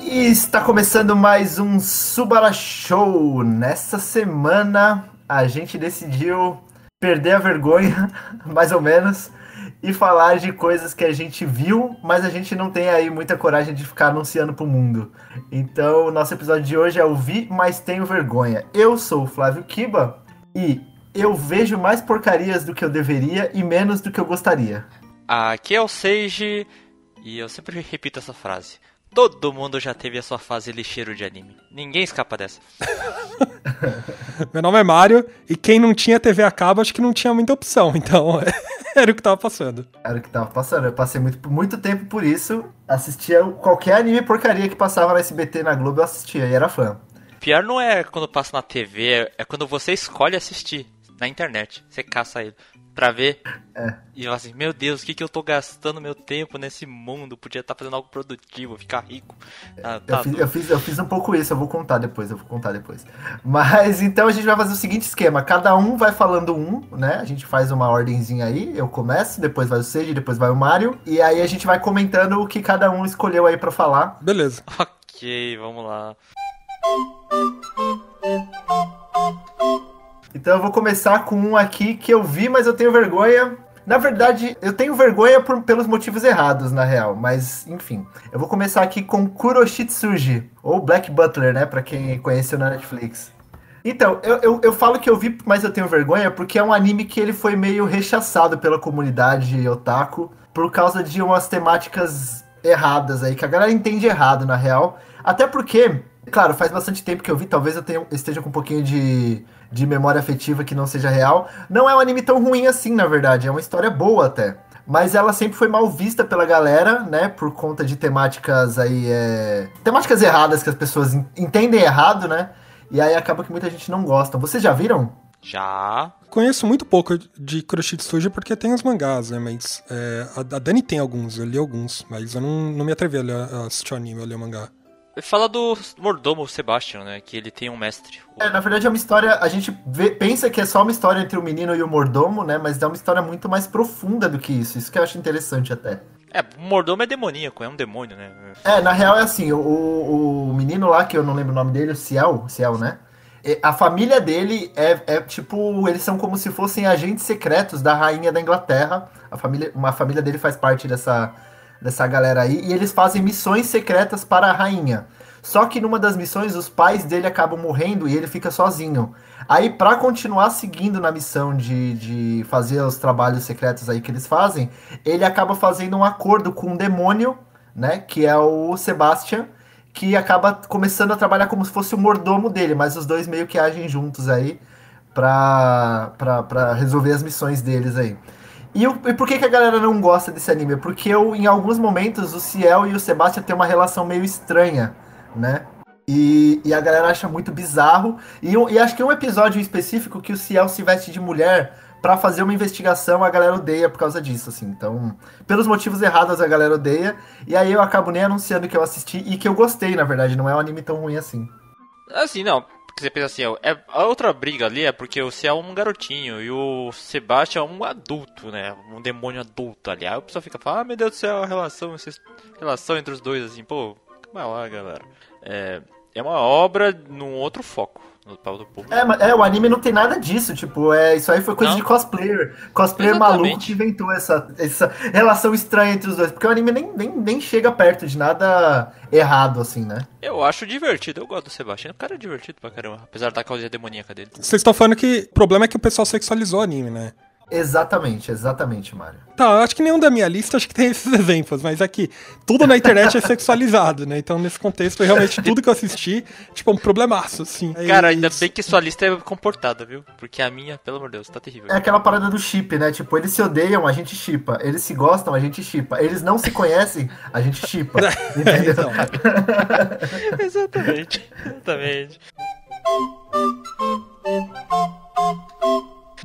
E está começando mais um Subara Show. Nessa semana a gente decidiu perder a vergonha, mais ou menos, e falar de coisas que a gente viu, mas a gente não tem aí muita coragem de ficar anunciando pro mundo. Então, o nosso episódio de hoje é o Vi, mas tenho vergonha. Eu sou o Flávio Kiba e eu vejo mais porcarias do que eu deveria e menos do que eu gostaria. Aqui é o Seiji e eu sempre repito essa frase. Todo mundo já teve a sua fase lixeiro de anime. Ninguém escapa dessa. Meu nome é Mário e quem não tinha TV a cabo acho que não tinha muita opção, então era o que tava passando. Era o que tava passando. Eu passei muito, muito tempo por isso. Assistia qualquer anime porcaria que passava na SBT na Globo, eu assistia e era fã. Pior não é quando passa na TV, é quando você escolhe assistir na internet. Você caça ele pra ver. É. E eu assim, meu Deus, o que, que eu tô gastando meu tempo nesse mundo? Podia estar fazendo algo produtivo, ficar rico. Ah, tá Eu fiz, doido. eu, fiz, eu fiz um pouco isso, eu vou contar depois, eu vou contar depois. Mas então a gente vai fazer o seguinte esquema: cada um vai falando um, né? A gente faz uma ordemzinha aí, eu começo, depois vai o Seiji, depois vai o Mário, e aí a gente vai comentando o que cada um escolheu aí pra falar. Beleza. Ok, vamos lá. Então eu vou começar com um aqui que eu vi, mas eu tenho vergonha. Na verdade, eu tenho vergonha por- pelos motivos errados, na real. Mas, enfim. Eu vou começar aqui com Kuroshitsuji, ou Black Butler, né? Pra quem conheceu na Netflix. Então, eu, eu, eu falo que eu vi, mas eu tenho vergonha, porque é um anime que ele foi meio rechaçado pela comunidade otaku por causa de umas temáticas erradas aí, que a galera entende errado, na real. Até porque, claro, faz bastante tempo que eu vi, talvez eu tenha- esteja com um pouquinho de, de memória afetiva que não seja real. Não é um anime tão ruim assim, na verdade, é uma história boa até. Mas ela sempre foi mal vista pela galera, né? Por conta de temáticas aí. É... Temáticas erradas que as pessoas en- entendem errado, né? E aí acaba que muita gente não gosta. Vocês já viram? Já. Conheço muito pouco de Kuroshitsuji porque tem os mangás, né? Mas é, a, a Dani tem alguns, eu li alguns, mas eu não, não me atrevi a, ler, a assistir o anime, a ler o mangá. Fala do mordomo Sebastian, né? Que ele tem um mestre. É, na verdade é uma história. A gente vê- pensa que é só uma história entre o menino e o mordomo, né? Mas é uma história muito mais profunda do que isso. Isso que eu acho interessante até. É, o mordomo é demoníaco, é um demônio, né? É, na real é assim, o, o, menino lá, que eu não lembro o nome dele, o Ciel, Ciel, né? A família dele é, é tipo, eles são como se fossem agentes secretos da rainha da Inglaterra. A família, uma família dele faz parte dessa, dessa galera aí, e eles fazem missões secretas para a rainha. Só que numa das missões, os pais dele acabam morrendo e ele fica sozinho. Aí, pra continuar seguindo na missão de, de fazer os trabalhos secretos aí que eles fazem, ele acaba fazendo um acordo com um demônio, né? Que é o Sebastian, que acaba começando a trabalhar como se fosse o mordomo dele, mas os dois meio que agem juntos aí pra resolver as missões deles aí. E, e por que, que a galera não gosta desse anime? Porque eu, em alguns momentos o Ciel e o Sebastian têm uma relação meio estranha, né? E, e a galera acha muito bizarro. E, e acho que um episódio específico que o Ciel se veste de mulher pra fazer uma investigação, a galera odeia por causa disso, assim. Então, pelos motivos errados a galera odeia. E aí eu acabo nem anunciando que eu assisti e que eu gostei, na verdade. Não é um anime tão ruim assim. Assim, não. Porque você pensa assim, é, a outra briga ali é porque o Ciel é um garotinho e o Sebastian é um adulto, né? Um demônio adulto ali. Aí a pessoa fica falando, ah, meu Deus do céu, a relação, essa relação entre os dois, assim, pô, calma lá, galera. É, é uma obra num outro foco, no pau do público. É, é, o anime não tem nada disso, tipo, é, isso aí foi coisa Não. de cosplayer. Cosplayer Exatamente. maluco que inventou essa, essa relação estranha entre os dois. Porque o anime nem, nem, nem chega perto de nada errado, assim, né? Eu acho divertido, eu gosto do Sebastian. O cara é divertido pra caramba, apesar da causa demoníaca dele. Vocês estão falando que o problema é que o pessoal sexualizou o anime, né? Exatamente, exatamente, Mário. Tá, acho que nenhum da minha lista acho que tem esses exemplos, mas aqui, tudo na internet é sexualizado, né? Então, nesse contexto, realmente, tudo que eu assisti, tipo, é um problemaço, assim. É Cara, ainda bem que sua lista é comportada, viu? Porque a minha, pelo amor de Deus, tá terrível. É aquela parada do chip, né? Tipo, eles se odeiam, a gente chipa. Eles se gostam, a gente chipa. Eles não se conhecem, a gente chipa. Entendeu? Então, exatamente, exatamente.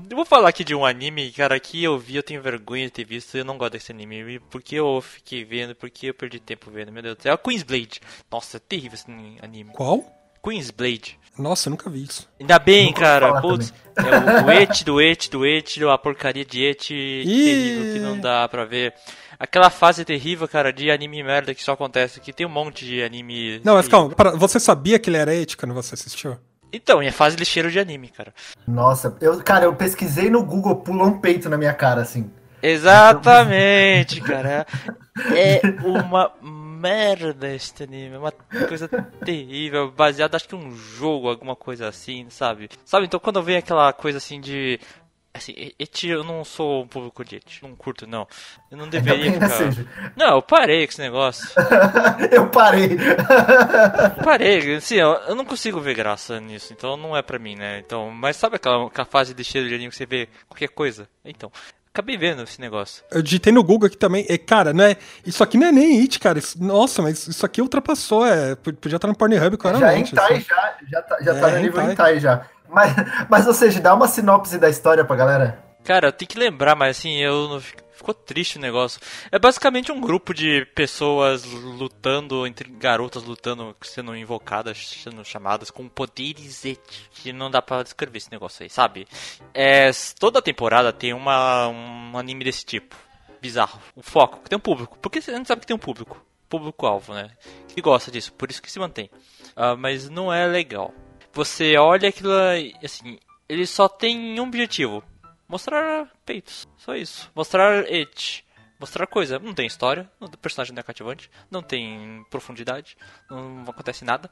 Eu vou falar aqui de um anime, cara, que eu vi, eu tenho vergonha de ter visto, eu não gosto desse anime, porque eu fiquei vendo, porque eu perdi tempo vendo, meu Deus do céu. É o Queen's Blade. Nossa, é terrível esse anime. qual? Queen's Blade. Nossa, eu nunca vi isso. Ainda bem, Nunca cara. Putz, é o, o et do et do et, a porcaria de et terrível que não dá pra ver. Aquela fase terrível, cara, de anime merda que só acontece aqui. Tem um monte de anime. Não, mas que- calma, para- você sabia que ele era ético quando você assistiu? Então, é fase lixeiro de anime, cara. Nossa, eu, cara, eu pesquisei no Google, pulou um peito na minha cara, assim. Exatamente, cara. É uma merda este anime. É uma coisa terrível. Baseado, acho que um jogo, alguma coisa assim, sabe? Sabe, então quando vem aquela coisa assim de. Assim, et, eu não sou um público de et. Não curto, não. Eu não deveria Ainda bem, né, ficar. Seja? Não, eu parei com esse negócio. eu parei. Parei, assim, eu, eu não consigo ver graça nisso, então não é pra mim, né? Então, mas sabe aquela, aquela fase de cheiro de anime que você vê qualquer coisa? Então, acabei vendo esse negócio. Eu digitei no Google aqui também. E, cara, né? Isso aqui não é nem It, cara. Isso- nossa, mas isso aqui ultrapassou. É, podia estar no Pornhub já é claramente. hentai, assim. já, já tá, já É, tá no nível hentai. hentai já. Mas, mas, ou seja, dá uma sinopse da história pra galera. Cara, eu tenho que lembrar, mas assim, eu. Ficou triste o negócio. É basicamente um grupo de pessoas lutando, entre garotas lutando, sendo invocadas, sendo chamadas com poderes que não dá pra descrever esse negócio aí, sabe? É, toda temporada tem uma, um anime desse tipo. Bizarro. O foco, tem um público. Porque a gente sabe que tem um público. Público-alvo, né? Que gosta disso, por isso que se mantém. Ah, mas não é legal. Você olha aquilo e, assim, ele só tem um objetivo. Mostrar peitos. Só isso. Mostrar et. Mostrar coisa. Não tem história. O personagem não é cativante. Não tem profundidade. Não acontece nada.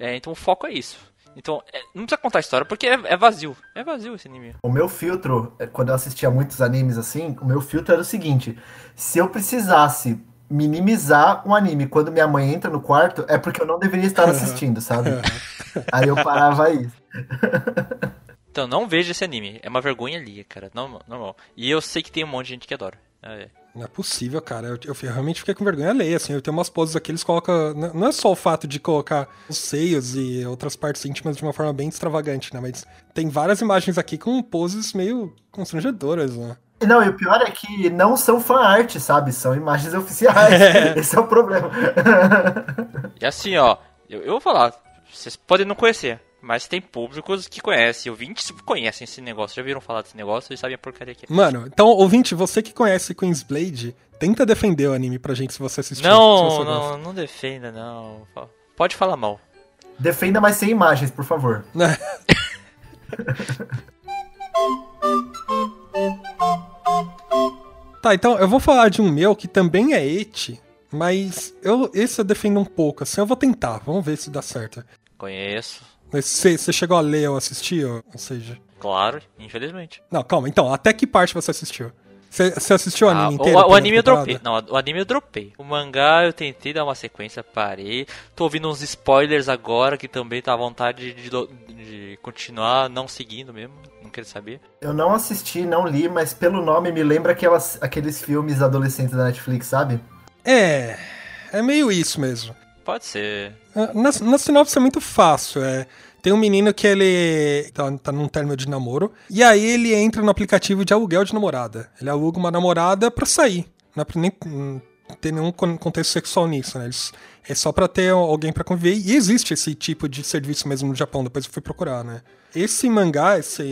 É, então o foco é isso. Então, é, não precisa contar a história porque é, é vazio. É vazio esse anime. O meu filtro, é, quando eu assistia muitos animes assim, o meu filtro era o seguinte: se eu precisasse minimizar um anime quando minha mãe entra no quarto, é porque eu não deveria estar assistindo, sabe? Aí eu parava aí. Então não veja esse anime. É uma vergonha ali, cara. Normal. normal. E eu sei que tem um monte de gente que adora. É. Não é possível, cara. Eu, eu realmente fiquei com vergonha alheia, assim. Eu tenho umas poses aqui, eles colocam. Não é só o fato de colocar os seios e outras partes íntimas de uma forma bem extravagante, né? Mas tem várias imagens aqui com poses meio constrangedoras, né? Não, e o pior é que não são fan art, sabe? São imagens oficiais. Esse é o problema. E assim, ó. Eu, eu vou falar. Vocês podem não conhecer. Mas tem públicos que conhecem. Ouvintes que conhecem esse negócio. Já viram falar desse negócio e sabem a porcaria que é. Mano, então, ouvinte, você que conhece Queen's Blade, tenta defender o anime pra gente se você assistir. Não, você gosta. não, não defenda, não. Pode falar mal. Defenda, mas sem imagens, por favor. Tá, então eu vou falar de um meu que também é et, mas eu, esse eu defendo um pouco, assim, eu vou tentar, vamos ver se dá certo. Conheço. Mas Você, você chegou a ler ou assistir, ou, ou seja... Claro, infelizmente. Não, calma, então, até que parte você assistiu? Você, você assistiu o anime Ah, inteiro? o, o anime eu dropei. Não, o anime eu dropei. O mangá eu tentei dar uma sequência, parei. Tô ouvindo uns spoilers agora que também tá à vontade de, de continuar não seguindo mesmo. Não quero saber. Eu não assisti, não li, mas pelo nome me lembra aquelas, aqueles filmes adolescentes da Netflix, sabe? É, é meio isso mesmo. Pode ser. Na, na sinopse é muito fácil. É, tem um menino que ele tá, tá num término de namoro. E aí ele entra no aplicativo de aluguel de namorada. Ele aluga uma namorada pra sair. Não é pra nem ter nenhum con- contexto sexual nisso, né? Eles- é só pra ter alguém pra conviver. E existe esse tipo de serviço mesmo no Japão. Depois eu fui procurar, né? Esse mangá, esse,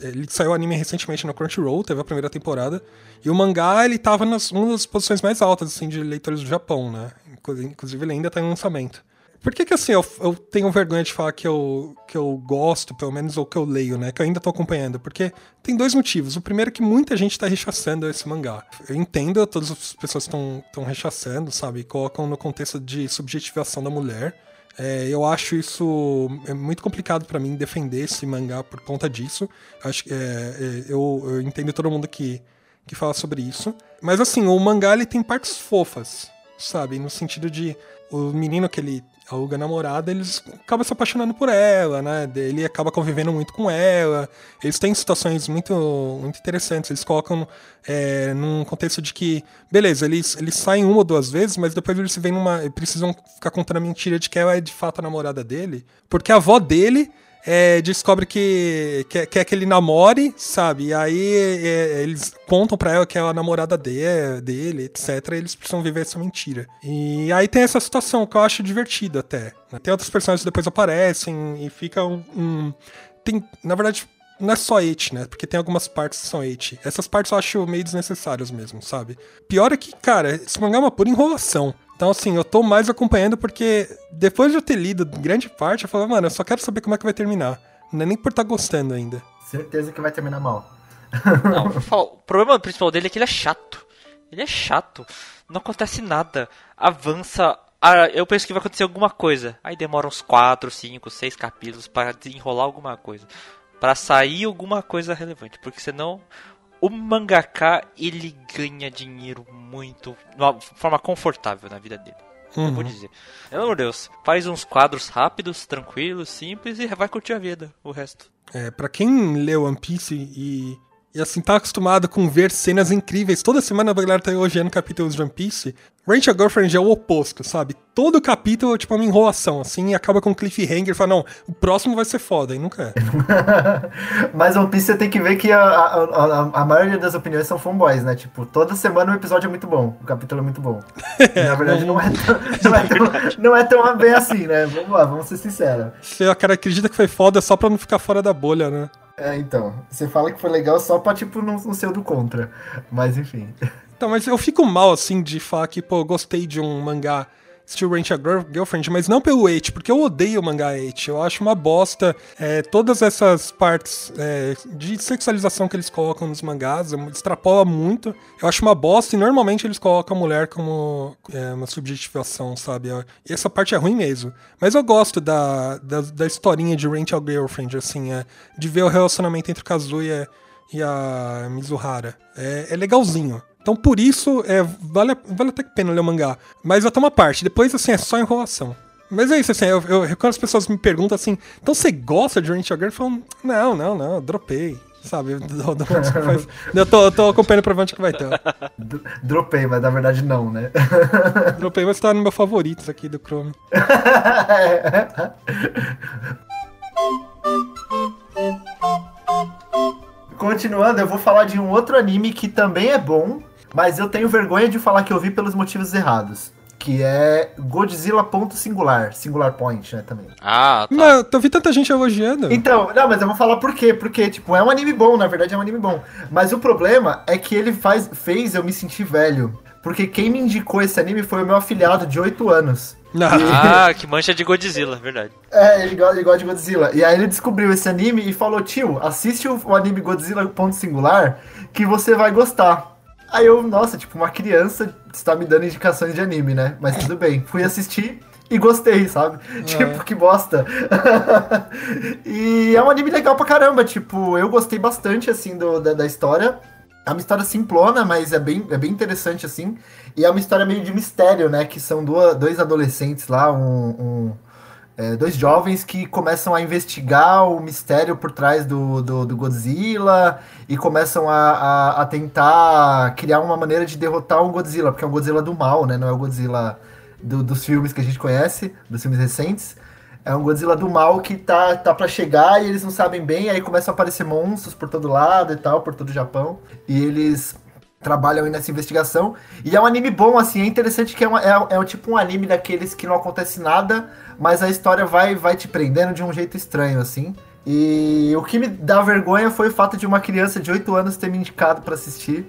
ele saiu anime recentemente no Crunchyroll, teve a primeira temporada. E o mangá, ele tava nas uma das posições mais altas, assim, de leitores do Japão, né? Inclu- Inclusive, ele ainda tá em lançamento. Por que que, assim, eu, eu tenho vergonha de falar que eu, que eu gosto, pelo menos, ou que eu leio, né? Que eu ainda tô acompanhando. Porque tem dois motivos. O primeiro é que muita gente tá rechaçando esse mangá. Eu entendo, todas as pessoas estão rechaçando, sabe? Colocam no contexto de subjetivação da mulher. É, eu acho isso é muito complicado pra mim defender esse mangá por conta disso. Acho é, é, eu, eu entendo todo mundo que, que fala sobre isso. Mas assim, o mangá ele tem partes fofas, sabe? No sentido de o menino que ele a namorada, eles acabam se apaixonando por ela, né? Ele acaba convivendo muito com ela. Eles têm situações muito, muito interessantes. Eles colocam é, num contexto de que, beleza, eles, eles saem uma ou duas vezes, mas depois eles se veem numa. Precisam ficar contando a mentira de que ela é de fato a namorada dele. Porque a avó dele é, descobre que quer, quer que ele namore, sabe? E aí é, eles contam pra ela que é a namorada dele, dele, etc. Eles precisam viver essa mentira. E aí tem essa situação que eu acho divertida até. Tem outros personagens que depois aparecem e fica um. um- tem, na verdade, não é só it, né? Porque tem algumas partes que são it. Essas partes eu acho meio desnecessárias mesmo, sabe? Pior é que, cara, esse mangá é uma pura enrolação. Então, assim, eu tô mais acompanhando porque depois de eu ter lido grande parte, eu falo, mano, eu só quero saber como é que vai terminar. Não é nem por estar gostando ainda. Certeza que vai terminar mal. Não, o problema principal dele é que ele é chato. Ele é chato. Não acontece nada. Avança. ah, eu penso que vai acontecer alguma coisa. Aí demora uns 4, 5, 6 capítulos para desenrolar alguma coisa. Pra sair alguma coisa relevante. Porque senão. O mangaka, ele ganha dinheiro muito. De uma forma confortável na vida dele. Eu vou dizer. Pelo amor de Deus. Faz uns quadros rápidos, tranquilos, simples e vai curtir a vida. O resto. É, para quem lê One Piece e, e assim tá acostumado com ver cenas incríveis, toda semana a galera tá elogiando capítulos de One Piece. Rachel Girlfriend é o oposto, sabe? Todo capítulo é tipo uma enrolação, assim, e acaba com um cliffhanger e fala, não, o próximo vai ser foda, e nunca é. Mas One Piece você tem que ver que a, a, a, a maioria das opiniões são fanboys, né? Tipo, toda semana o episódio é muito bom, o capítulo é muito bom. Na verdade, não é, tão, não, é tão, não é tão bem assim, né? Vamos lá, vamos ser sinceros. Você, cara, acredita que foi foda só pra não ficar fora da bolha, né? É, então, você fala que foi legal só pra, tipo, não, não ser o do contra. Mas, enfim. Então, mas eu fico mal, assim, de falar que, pô, gostei de um mangá Still Ranch a Girl- Girlfriend, mas não pelo Eight, porque eu odeio o mangá Eight. Eu acho uma bosta é, todas essas partes é, de sexualização que eles colocam nos mangás, extrapola muito. Eu acho uma bosta e normalmente eles colocam a mulher como é, uma subjetivação, sabe? E essa parte é ruim mesmo. Mas eu gosto da, da, da historinha de Ranch a Girlfriend, assim, é, de ver o relacionamento entre Kazuya a Mizuhara. É, é legalzinho. Então, por isso, é, vale, vale até a pena ler o mangá. Mas até uma parte. Depois, assim, é só enrolação. Mas é isso, assim, eu, eu- quando as pessoas me perguntam assim, então você gosta de Ranch Girl? Eu falo, não, não, não, eu dropei. Sabe? Eu, dou- dou- mas eu tô, eu tô acompanhando pra ver onde que vai ter. Dropei, mas na verdade não, né? Dropei, mas tá no meu favoritos aqui do Chrome. Continuando, eu vou falar de um outro anime que também é bom, mas eu tenho vergonha de falar que eu vi pelos motivos errados. Que é Godzilla ponto singular, singular point, né, também. Ah, tá. Mas eu vi tanta gente elogiando. Então, não, mas eu vou falar por quê? Porque, tipo, é um anime bom, na verdade é um anime bom. Mas o problema é que ele faz, fez eu me sentir velho. Porque quem me indicou esse anime foi o meu afilhado de 8 anos. Ah, que mancha de Godzilla, verdade. É, ele gosta, ele gosta de Godzilla. E aí ele descobriu esse anime e falou, tio, assiste o, o anime Godzilla ponto singular que você vai gostar. Aí eu, nossa, tipo, uma criança está me dando indicações de anime, né? Mas tudo bem. Fui assistir e gostei, sabe? Tipo, que bosta. e é um anime legal pra caramba, tipo, eu gostei bastante, assim, do, da, da história. É uma história simplona, mas é bem, é bem interessante, assim. E é uma história meio de mistério, né? Que são duas, dois adolescentes lá, um, um- é, dois jovens que começam a investigar o mistério por trás do, do, do Godzilla e começam a, a, a tentar criar uma maneira de derrotar um Godzilla, porque é um Godzilla do mal, né? Não é o Godzilla do- dos filmes que a gente conhece, dos filmes recentes. É um Godzilla do mal que tá, tá para chegar e eles não sabem bem, aí começam a aparecer monstros por todo lado e tal, por todo o Japão. E eles trabalham aí nessa investigação. E é um anime bom, assim, é interessante que é, uma- é, é tipo um anime daqueles que não acontece nada, mas a história vai, vai te prendendo de um jeito estranho, assim. E o que me dá vergonha foi o fato de uma criança de 8 anos ter me indicado pra assistir.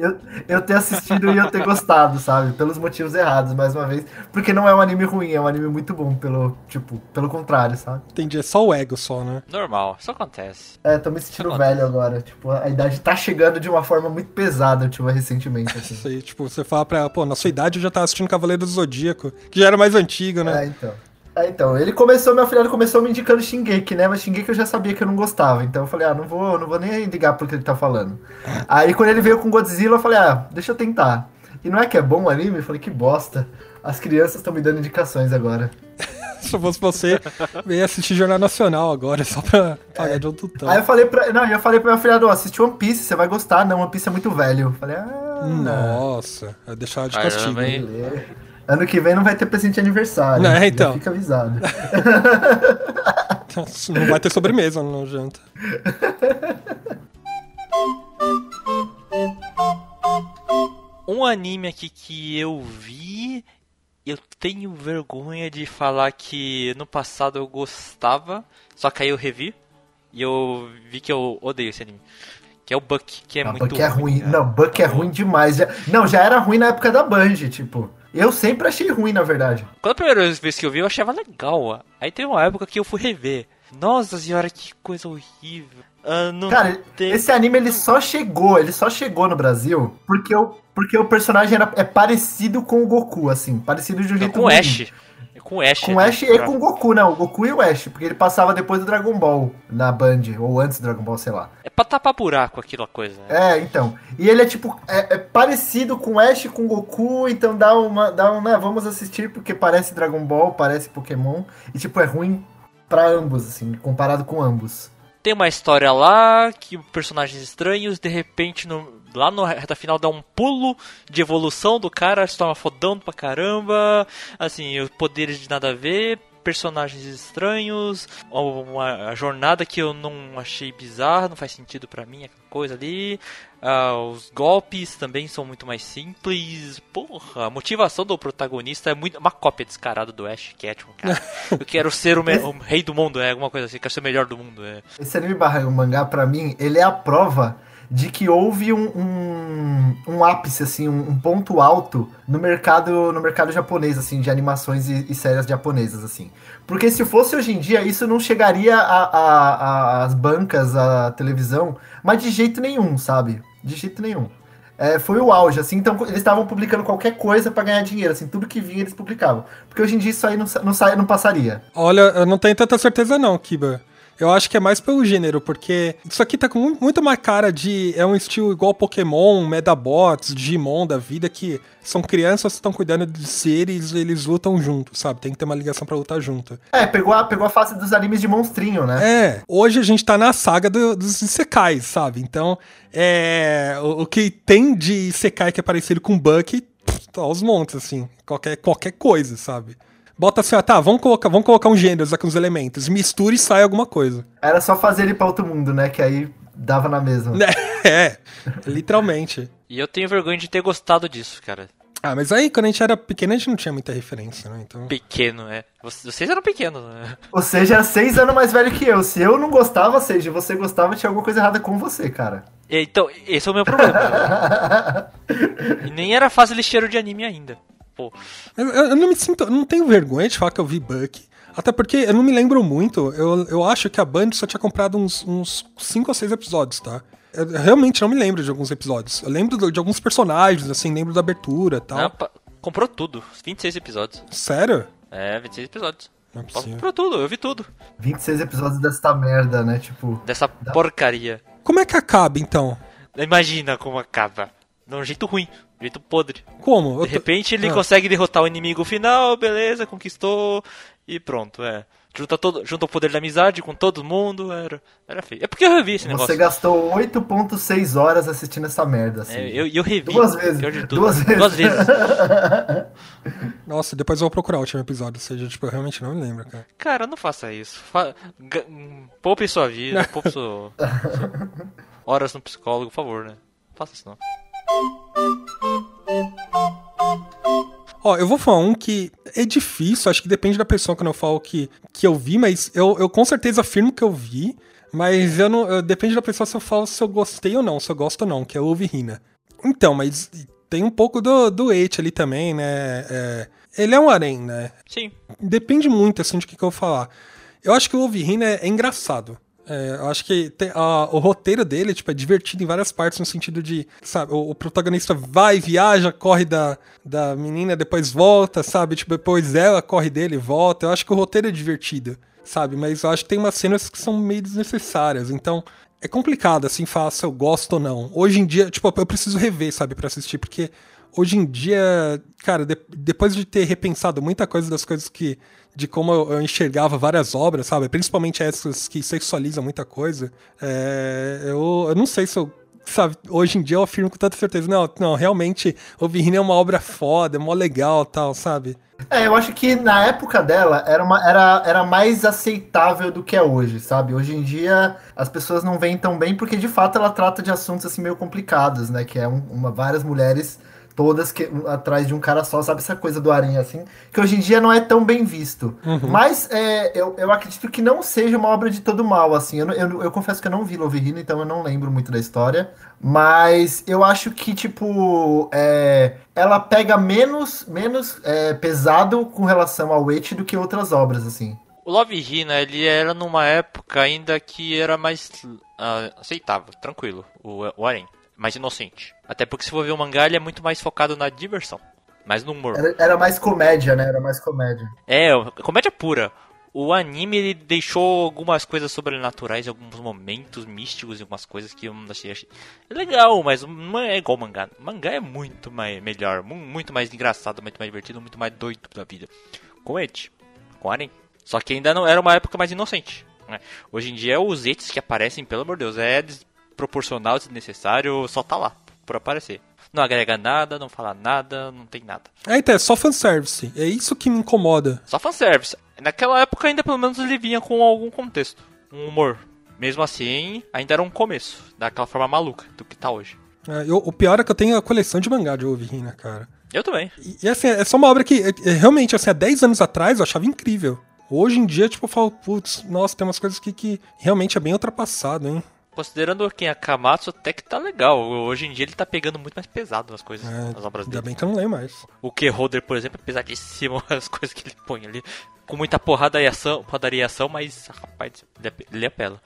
Eu, eu ter assistido e eu ter gostado, sabe? Pelos motivos errados, mais uma vez. Porque não é um anime ruim, é um anime muito bom, pelo, tipo, pelo contrário, sabe? Entendi, é só o ego só, né? Normal, isso acontece. É, tô me sentindo velho agora. Tipo, a idade tá chegando de uma forma muito pesada, tipo, recentemente, assim. Isso aí, tipo, você fala pra ela, pô, na sua idade eu já tava assistindo Cavaleiro do Zodíaco, que já era mais antigo, né? É, então. É, então, ele começou, meu afilhado começou me indicando Shingeki, né? Mas Shingeki eu já sabia que eu não gostava. Então eu falei, ah, não vou, não vou nem ligar pro que ele tá falando. Aí quando ele veio com Godzilla, eu falei, ah, deixa eu tentar. E não é que é bom o anime? Eu falei, que bosta. As crianças estão me dando indicações agora. Se eu fosse você, veio assistir Jornal Nacional agora, só pra pagar de um tutão. Aí eu falei pra. Não, eu falei pro meu afilhado, ó, assiste One Piece, você vai gostar. Não, One Piece é muito velho. Eu falei, ah. Nossa, vai deixar de Caramba, castigo. hein? Ano que vem não vai ter presente de aniversário. Não, Já então. Fica avisado. Não vai ter sobremesa no janta. Um anime aqui que eu vi, eu tenho vergonha de falar que no passado eu gostava, só que aí eu revi e eu vi que eu odeio esse anime. Que é o Buck, que é Não, muito Buck é ruim. né? Não, Buck é ruim demais. Já- Não, já era ruim na época da Band, tipo. Eu sempre achei ruim, na verdade. Quando a primeira vez que eu vi, eu achava legal. Aí teve uma época que eu fui rever. Nossa senhora, que coisa horrível. Não Cara, tem- esse anime ele só chegou, ele só chegou no Brasil porque o, porque o personagem era, é parecido com o Goku, assim, parecido de um jeito com o. Ash. Com o Ash. Com o né? Ash e com o Goku, não, o Goku e o Ash, porque ele passava depois do Dragon Ball na Band, ou antes do Dragon Ball, sei lá. É pra tapar buraco aquela coisa. né? É, então. E ele é tipo, é, é parecido com o Ash, com o Goku, então dá uma, dá um, né, vamos assistir porque parece Dragon Ball, parece Pokémon, e tipo, é ruim pra ambos, assim, comparado com ambos. Tem uma história lá que personagens estranhos, de repente, no- lá no reta final dá um pulo de evolução do cara, se torna fodão pra caramba. Assim, os poderes de nada a ver, personagens estranhos, uma jornada que eu não achei bizarra, não faz sentido pra mim, aquela coisa ali. Ah, os golpes também são muito mais simples. Porra, a motivação do protagonista é muito uma cópia descarada do Ash Ketchum, cara. Eu quero ser o, o rei do mundo, é alguma coisa assim, quero ser o melhor do mundo, é. Esse anime barra o mangá, pra mim, ele é a prova de que houve um, um, um ápice, assim, um, um ponto alto no mercado no mercado japonês, assim, de animações e, e séries japonesas, assim. Porque se fosse hoje em dia, isso não chegaria às bancas, à televisão, mas de jeito nenhum, sabe? De jeito nenhum. É, foi o auge, assim, então eles estavam publicando qualquer coisa pra ganhar dinheiro, assim, tudo que vinha eles publicavam. Porque hoje em dia isso aí não, não, sai, não passaria. Olha, eu não tenho tanta certeza não, Kiba. Eu acho que é mais pelo gênero, porque isso aqui tá com mu- muito mais cara de. É um estilo igual Pokémon, Medabots, Digimon da vida, que são crianças que estão cuidando de seres e eles lutam juntos, sabe? Tem que ter uma ligação pra lutar junto. É, pegou a, pegou a fase dos animes de monstrinho, né? É, hoje a gente tá na saga do- dos Isekais, sabe? Então, é. O, o que tem de Isekai que é parecido com Bucky, pff, tá aos montes, assim. Qualquer, qualquer coisa, sabe? Bota assim, ah, tá, vamos colocar, vamos colocar um gênero aqui, uns elementos. Mistura e sai alguma coisa. Era só fazer ele pra outro mundo, né? Que aí dava na mesma. É, literalmente. E eu tenho vergonha de ter gostado disso, cara. Ah, mas aí quando a gente era pequeno a gente não tinha muita referência, né? Então. Pequeno, é. Vocês eram pequenos, né? Ou seja, era seis anos mais velho que eu. Se eu não gostava, ou seja, você gostava, tinha alguma coisa errada com você, cara. Então, esse é o meu problema. e nem era fase lixeiro de anime ainda. Pô, Eu, eu- não me sinto. Eu não tenho vergonha de falar que eu vi Bucky. Até porque eu não me lembro muito. Eu, eu acho que a Band só tinha comprado uns, uns cinco ou seis episódios, tá? Eu realmente não me lembro de alguns episódios. Eu lembro de alguns personagens, assim, lembro da abertura e tal. não, pa- comprou tudo. 26 episódios. Sério? É, 26 episódios. Não é comprou tudo, eu vi tudo. 26 episódios desta merda, né? Tipo. Dessa porcaria. Como é que acaba, então? Imagina como acaba. De um jeito ruim, jeito podre. Como? De tô- repente ele Ah. consegue derrotar o inimigo final, beleza, conquistou e pronto, é. Junta, todo, junta o poder da amizade com todo mundo, era, era feio. É porque eu revi esse Você negócio. gastou 8.6 horas assistindo essa merda, assim. É, eu, eu revi. Duas vezes. pior de tudo. Duas vezes. Duas vezes. Nossa, depois eu vou procurar o último episódio. Ou seja, tipo, eu realmente não me lembro, cara. Cara, não faça isso. Fa... hum, Poupe sua vida, poupe sua... sua- horas no psicólogo, por favor, né? Não faça isso não. Ó, eu vou falar um que é difícil, acho que depende da pessoa quando eu falo que, que eu vi, mas eu, eu com certeza afirmo que eu vi, mas eu não. eu- depende da pessoa se eu falo se eu gostei ou não, se eu gosto ou não, que é o Rina. Então, mas tem um pouco do, do hate ali também, né? É, ele é um harém, né? Sim. Depende muito, assim, de que, que eu vou falar. Eu acho que o Wolverine é, é engraçado. É, eu acho que a- o roteiro dele tipo, é divertido em várias partes, no sentido de, sabe, o, o protagonista vai, viaja, corre da, da menina, depois volta, sabe? Tipo, depois ela corre dele e volta. Eu acho que o roteiro é divertido, sabe? Mas eu acho que tem umas cenas que são meio desnecessárias. Então, é complicado, assim, falar se eu gosto ou não. Hoje em dia, tipo, eu preciso rever, sabe, pra assistir, porque hoje em dia, cara, de- depois de ter repensado muita coisa das coisas que. De como eu, enxergava várias obras, sabe? Principalmente essas que sexualizam muita coisa, é, eu, eu não sei se eu sabe, hoje em dia eu afirmo com tanta certeza, não, não, realmente, Overheat é uma obra foda, é mó legal tal, sabe? É, eu acho que na época dela era, uma, era, era mais aceitável do que é hoje, sabe? Hoje em dia as pessoas não veem tão bem porque de fato ela trata de assuntos assim meio complicados, né? Que é um, uma, várias mulheres todas que, atrás de um cara só, sabe essa coisa do aranha assim, que hoje em dia não é tão bem visto. Uhum. Mas é, eu, eu acredito que não seja uma obra de todo mal, assim. Eu, eu, eu confesso que eu não vi Loverino, então eu não lembro muito da história. Mas eu acho que, tipo, é, ela pega menos, menos é, pesado com relação ao Witch do que outras obras, assim. O Love Hina, ele era numa época ainda que era mais uh, aceitável, tranquilo, o, o Arém mais inocente. Até porque se for ver o mangá, ele é muito mais focado na diversão. Mais no humor. Era, era mais comédia, né? Era mais comédia. É, comédia pura. O anime ele deixou algumas coisas sobrenaturais, alguns momentos místicos e algumas coisas que eu achei, achei legal, mas não é igual mangá. O mangá é muito mais melhor, muito mais engraçado, muito mais divertido, muito mais doido da vida. Com Ed, com Aren. Só que ainda não era uma época mais inocente. Né? Hoje em dia os etes que aparecem, pelo amor de Deus, é desproporcional, desnecessário, só tá lá, por aparecer. Não agrega nada, não fala nada, não tem nada. É, então, é só fanservice. É isso que me incomoda. Só fanservice. Naquela época ainda pelo menos ele vinha com algum contexto. Um humor. Mesmo assim, ainda era um começo. Daquela forma maluca do que tá hoje. É, eu, o pior é que eu tenho a coleção de mangá de Overhina, cara. Eu também. E, e, assim, é só uma obra que, é, realmente, assim, há 10 anos atrás eu achava incrível. Hoje em dia, tipo, eu falo, putz, nossa, tem umas coisas que, que realmente é bem ultrapassado, hein? Considerando quem é Kamatsu, até que tá legal. Hoje em dia ele tá pegando muito mais pesado as coisas, é, as obras ainda dele. Ainda bem que eu não leio mais. O Keyholder, por exemplo, é pesadíssimo as coisas que ele põe ali. Com muita porrada e ação, porradaria e ação, mas, rapaz, ele apela.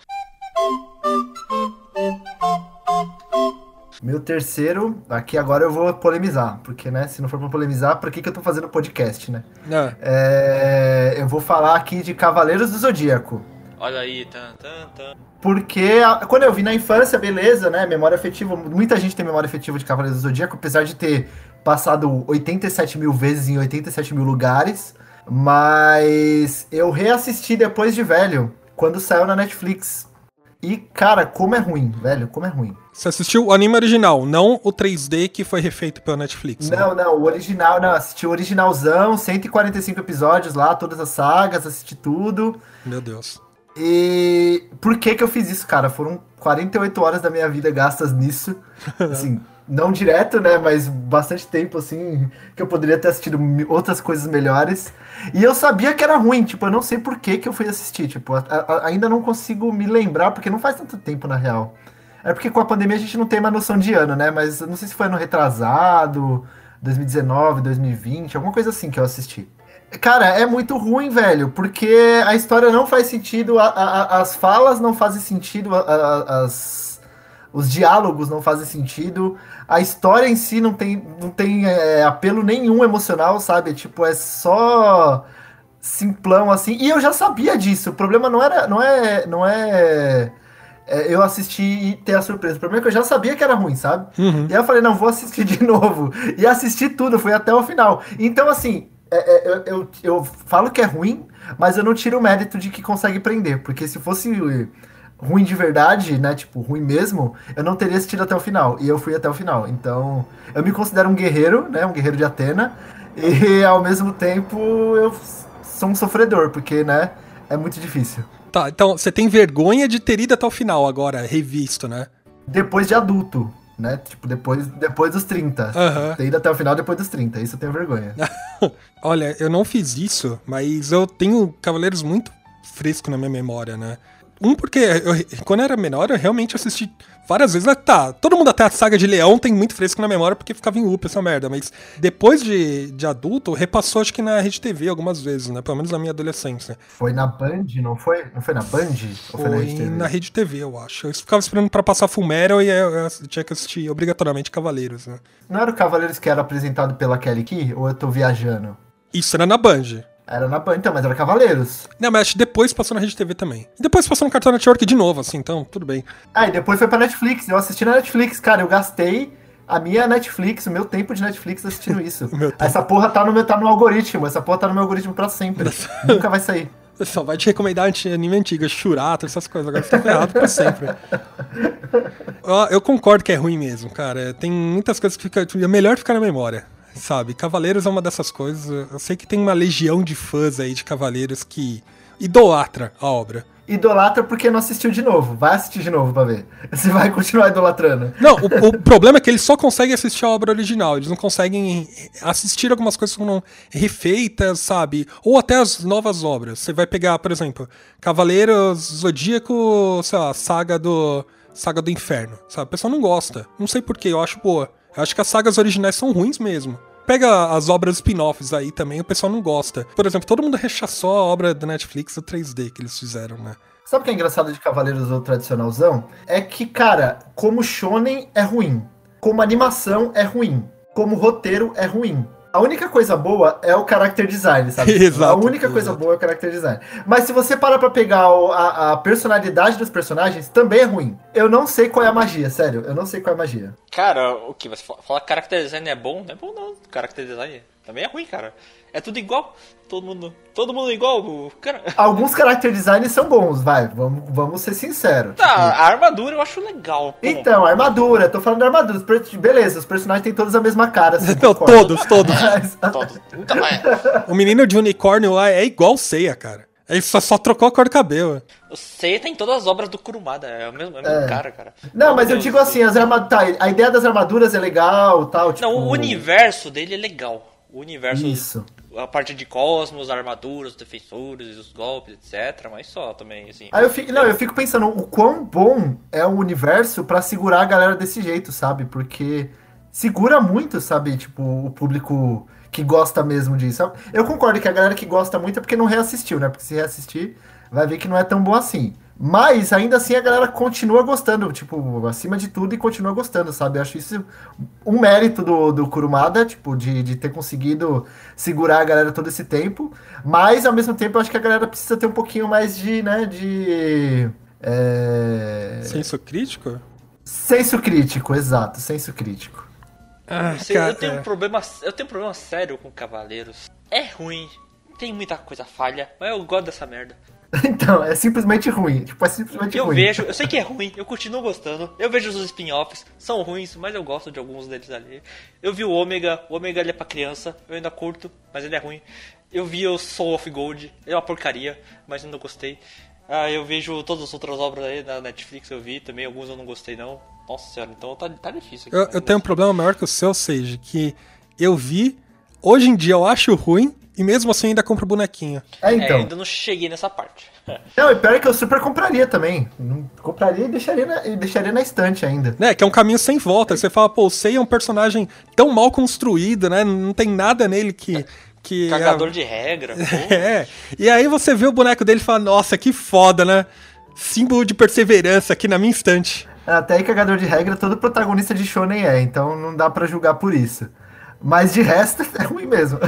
Meu terceiro, aqui agora eu vou polemizar, porque, né, se não for pra polemizar, pra que, que eu tô fazendo podcast, né? É. É, eu vou falar aqui de Cavaleiros do Zodíaco. Olha aí, tan, tan, tan. Porque a, quando eu vi na infância, beleza, né? Memória afetiva. Muita gente tem memória afetiva de Cavaleiros do Zodíaco, apesar de ter passado 87 mil vezes em 87 mil lugares. Mas eu reassisti depois de velho, quando saiu na Netflix. E, cara, como é ruim, velho, como é ruim. Você assistiu o anime original, não o 3D que foi refeito pela Netflix. Né? Não, não, o original, não, assisti o originalzão, 145 episódios lá, todas as sagas, assisti tudo. Meu Deus. E por que que eu fiz isso, cara? Foram 48 horas da minha vida gastas nisso. Assim, não direto, né? Mas bastante tempo, assim, que eu poderia ter assistido outras coisas melhores. E eu sabia que era ruim, tipo, eu não sei por que que eu fui assistir. Tipo, a, a, ainda não consigo me lembrar, porque não faz tanto tempo, na real. É porque com a pandemia a gente não tem uma noção de ano, né? Mas eu não sei se foi ano retrasado, 2019, 2020, alguma coisa assim que eu assisti. Cara, é muito ruim, velho, porque a história não faz sentido, a, a, as falas não fazem sentido, a, as, os diálogos não fazem sentido, a história em si não tem, não tem é, apelo nenhum emocional, sabe? Tipo, é só simplão assim. E eu já sabia disso. O problema não era, não é, não é, é eu assistir e ter a surpresa. O problema é que eu já sabia que era ruim, sabe? Uhum. E aí eu falei, não, vou assistir de novo. E assisti tudo, fui até o final. Então, assim, é, é, eu, eu, eu falo que é ruim, mas eu não tiro o mérito de que consegue prender. Porque se fosse ruim de verdade, né? Tipo, ruim mesmo, eu não teria assistido até o final. E eu fui até o final. Então, eu me considero um guerreiro, né? Um guerreiro de Atena. E ao mesmo tempo, eu sou um sofredor, porque, né? É muito difícil. Tá, então você tem vergonha de ter ido até o final agora, revisto, né? Depois de adulto né? Tipo, depois, depois dos 30. Uhum. Ter ido até o final depois dos 30. Isso eu tenho vergonha. Olha, eu não fiz isso, mas eu tenho Cavaleiros muito fresco na minha memória, né? Um, porque eu, quando eu era menor, eu realmente assisti várias vezes. Né? Tá, todo mundo até a saga de Leão tem muito fresco na memória porque ficava em loop essa merda. Mas depois de, de adulto, repassou acho que na Rede TV algumas vezes, né? Pelo menos na minha adolescência. Foi na Band, não foi? Não foi na Band? Foi, foi na, Rede TV? na Rede TV, eu acho. Eu ficava esperando pra passar Fumero e eu, eu, tinha que assistir obrigatoriamente Cavaleiros, né? Não era o Cavaleiros que era apresentado pela Kelly Key? Ou eu tô viajando? Isso era na Band. Era na então, mas era Cavaleiros. Não, mas acho que depois passou na Rede TV também. E depois passou no Cartoon Network de novo, assim, então, tudo bem. Ah, e depois foi pra Netflix. Eu assisti na Netflix, cara. Eu gastei a minha Netflix, o meu tempo de Netflix assistindo isso. essa porra tá no, meu, tá no algoritmo. Essa porra tá no meu algoritmo pra sempre. Nunca vai sair. Só vai te recomendar anime antigo, Churato, essas coisas. Agora você tá ferrado pra sempre. Eu, eu, concordo que é ruim mesmo, cara. Tem muitas coisas que fica, é melhor ficar na memória, sabe? Cavaleiros é uma dessas coisas. Eu sei que tem uma legião de fãs aí de Cavaleiros que idolatra a obra idolatra porque não assistiu de novo. Vai assistir de novo pra ver. Você vai continuar idolatrando. Não, o, o problema é que eles só conseguem assistir a obra original. Eles não conseguem assistir algumas coisas que foram refeitas, sabe? Ou até as novas obras. Você vai pegar, por exemplo, Cavaleiros Zodíaco, sei lá, Saga do. Saga do Inferno, sabe? O pessoal não gosta. Não sei porquê, eu acho boa. Acho que as sagas originais são ruins mesmo. Pega as obras spin-offs aí também, o pessoal não gosta. Por exemplo, todo mundo rechaçou a obra da Netflix, o 3D que eles fizeram, né? Sabe o que é engraçado de Cavaleiros do tradicionalzão? É que, cara, como shonen é ruim, como animação é ruim, como roteiro é ruim. A única coisa boa é o character design, sabe? exato, a única coisa boa é o character design. Mas se você parar pra pegar o, a, a, personalidade dos personagens, também é ruim. Eu não sei qual é a magia, sério. Eu não sei qual é a magia. Cara, o que? Você fala que character design é bom? Não é bom não. Character design também é ruim, cara. É tudo igual. Todo mundo, todo mundo igual. Cara. Alguns character designs são bons, vai. Vamos, vamos ser sinceros. Tá, tipo... a armadura eu acho legal. Pô. Então, a armadura, tô falando da armadura. Beleza, os personagens têm todos a mesma cara. Assim, então, todos, todos. todos. Nunca mais. O menino de unicórnio lá é igual Ceia, cara. Ele só, só trocou a cor do cabelo. O Seiya tem todas as obras do Kurumada, é o mesmo, é o mesmo é. cara, cara. Não, mas eu digo assim, as armaduras, tá, a ideia das armaduras é legal, tal, tipo... Não, o universo dele é legal. O universo Isso a parte de cosmos, armaduras, defensores, os golpes, etc. Mas só também, assim. Aí eu fico, não, eu fico pensando o quão bom é o universo para segurar a galera desse jeito, sabe? Porque segura muito, sabe? Tipo, o público que gosta mesmo disso. Eu concordo que a galera que gosta muito é porque não reassistiu, né? Porque se reassistir, vai ver que não é tão bom assim. Mas ainda assim a galera continua gostando, tipo, acima de tudo e continua gostando, sabe? Eu acho isso um mérito do, do Kurumada, tipo, de, de ter conseguido segurar a galera todo esse tempo. Mas ao mesmo tempo eu acho que a galera precisa ter um pouquinho mais de, né, de. É... Senso crítico? Senso crítico, exato, senso crítico. Ah, cara, eu tenho um problema. Eu tenho um problema sério com Cavaleiros. É ruim, tem muita coisa falha, mas eu gosto dessa merda. Então, é simplesmente ruim. Tipo, é simplesmente eu ruim. vejo, eu sei que é ruim, eu continuo gostando. Eu vejo os spin-offs, são ruins, mas eu gosto de alguns deles ali. Eu vi o Ômega, o Ômega ele é pra criança, eu ainda curto, mas ele é ruim. Eu vi o Soul of Gold, ele é uma porcaria, mas ainda gostei. Ah, eu vejo todas as outras obras aí da Netflix, eu vi também, alguns eu não gostei não. Nossa senhora, então tá, tá difícil. Aqui, eu, eu tenho um problema maior que o seu, seja que eu vi, hoje em dia eu acho ruim, e mesmo assim ainda compro bonequinho. É, então. É, ainda não cheguei nessa parte. Não, e pior é que eu super compraria também. Compraria e deixaria na, e deixaria na estante ainda. É, que é um caminho sem volta. Você fala, pô, o Sei é um personagem tão mal construído, né? Não tem nada nele que. que Cagador é... de regra. é. E aí você vê o boneco dele e fala, nossa, que foda, né? Símbolo de perseverança aqui na minha estante. Até aí, cagador de regra, todo protagonista de Shonen é, então não dá para julgar por isso. Mas de resto, é ruim mesmo.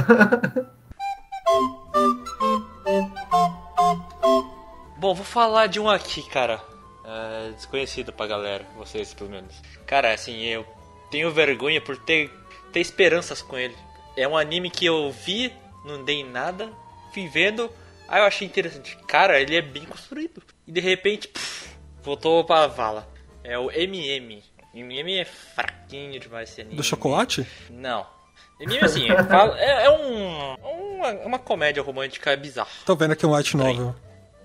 Bom, vou falar de um aqui, cara. É, desconhecido pra galera, vocês pelo menos. Cara, assim, eu tenho vergonha por ter, ter esperanças com ele. É um anime que eu vi, não dei nada, fui vendo, aí eu achei interessante. Cara, ele é bem construído. E de repente, pff, voltou pra vala. É o MM. MM é fraquinho demais esse anime. Do chocolate? Não. MM, assim, é, é um, uma, uma comédia romântica bizarra. Tô vendo aqui um white novel.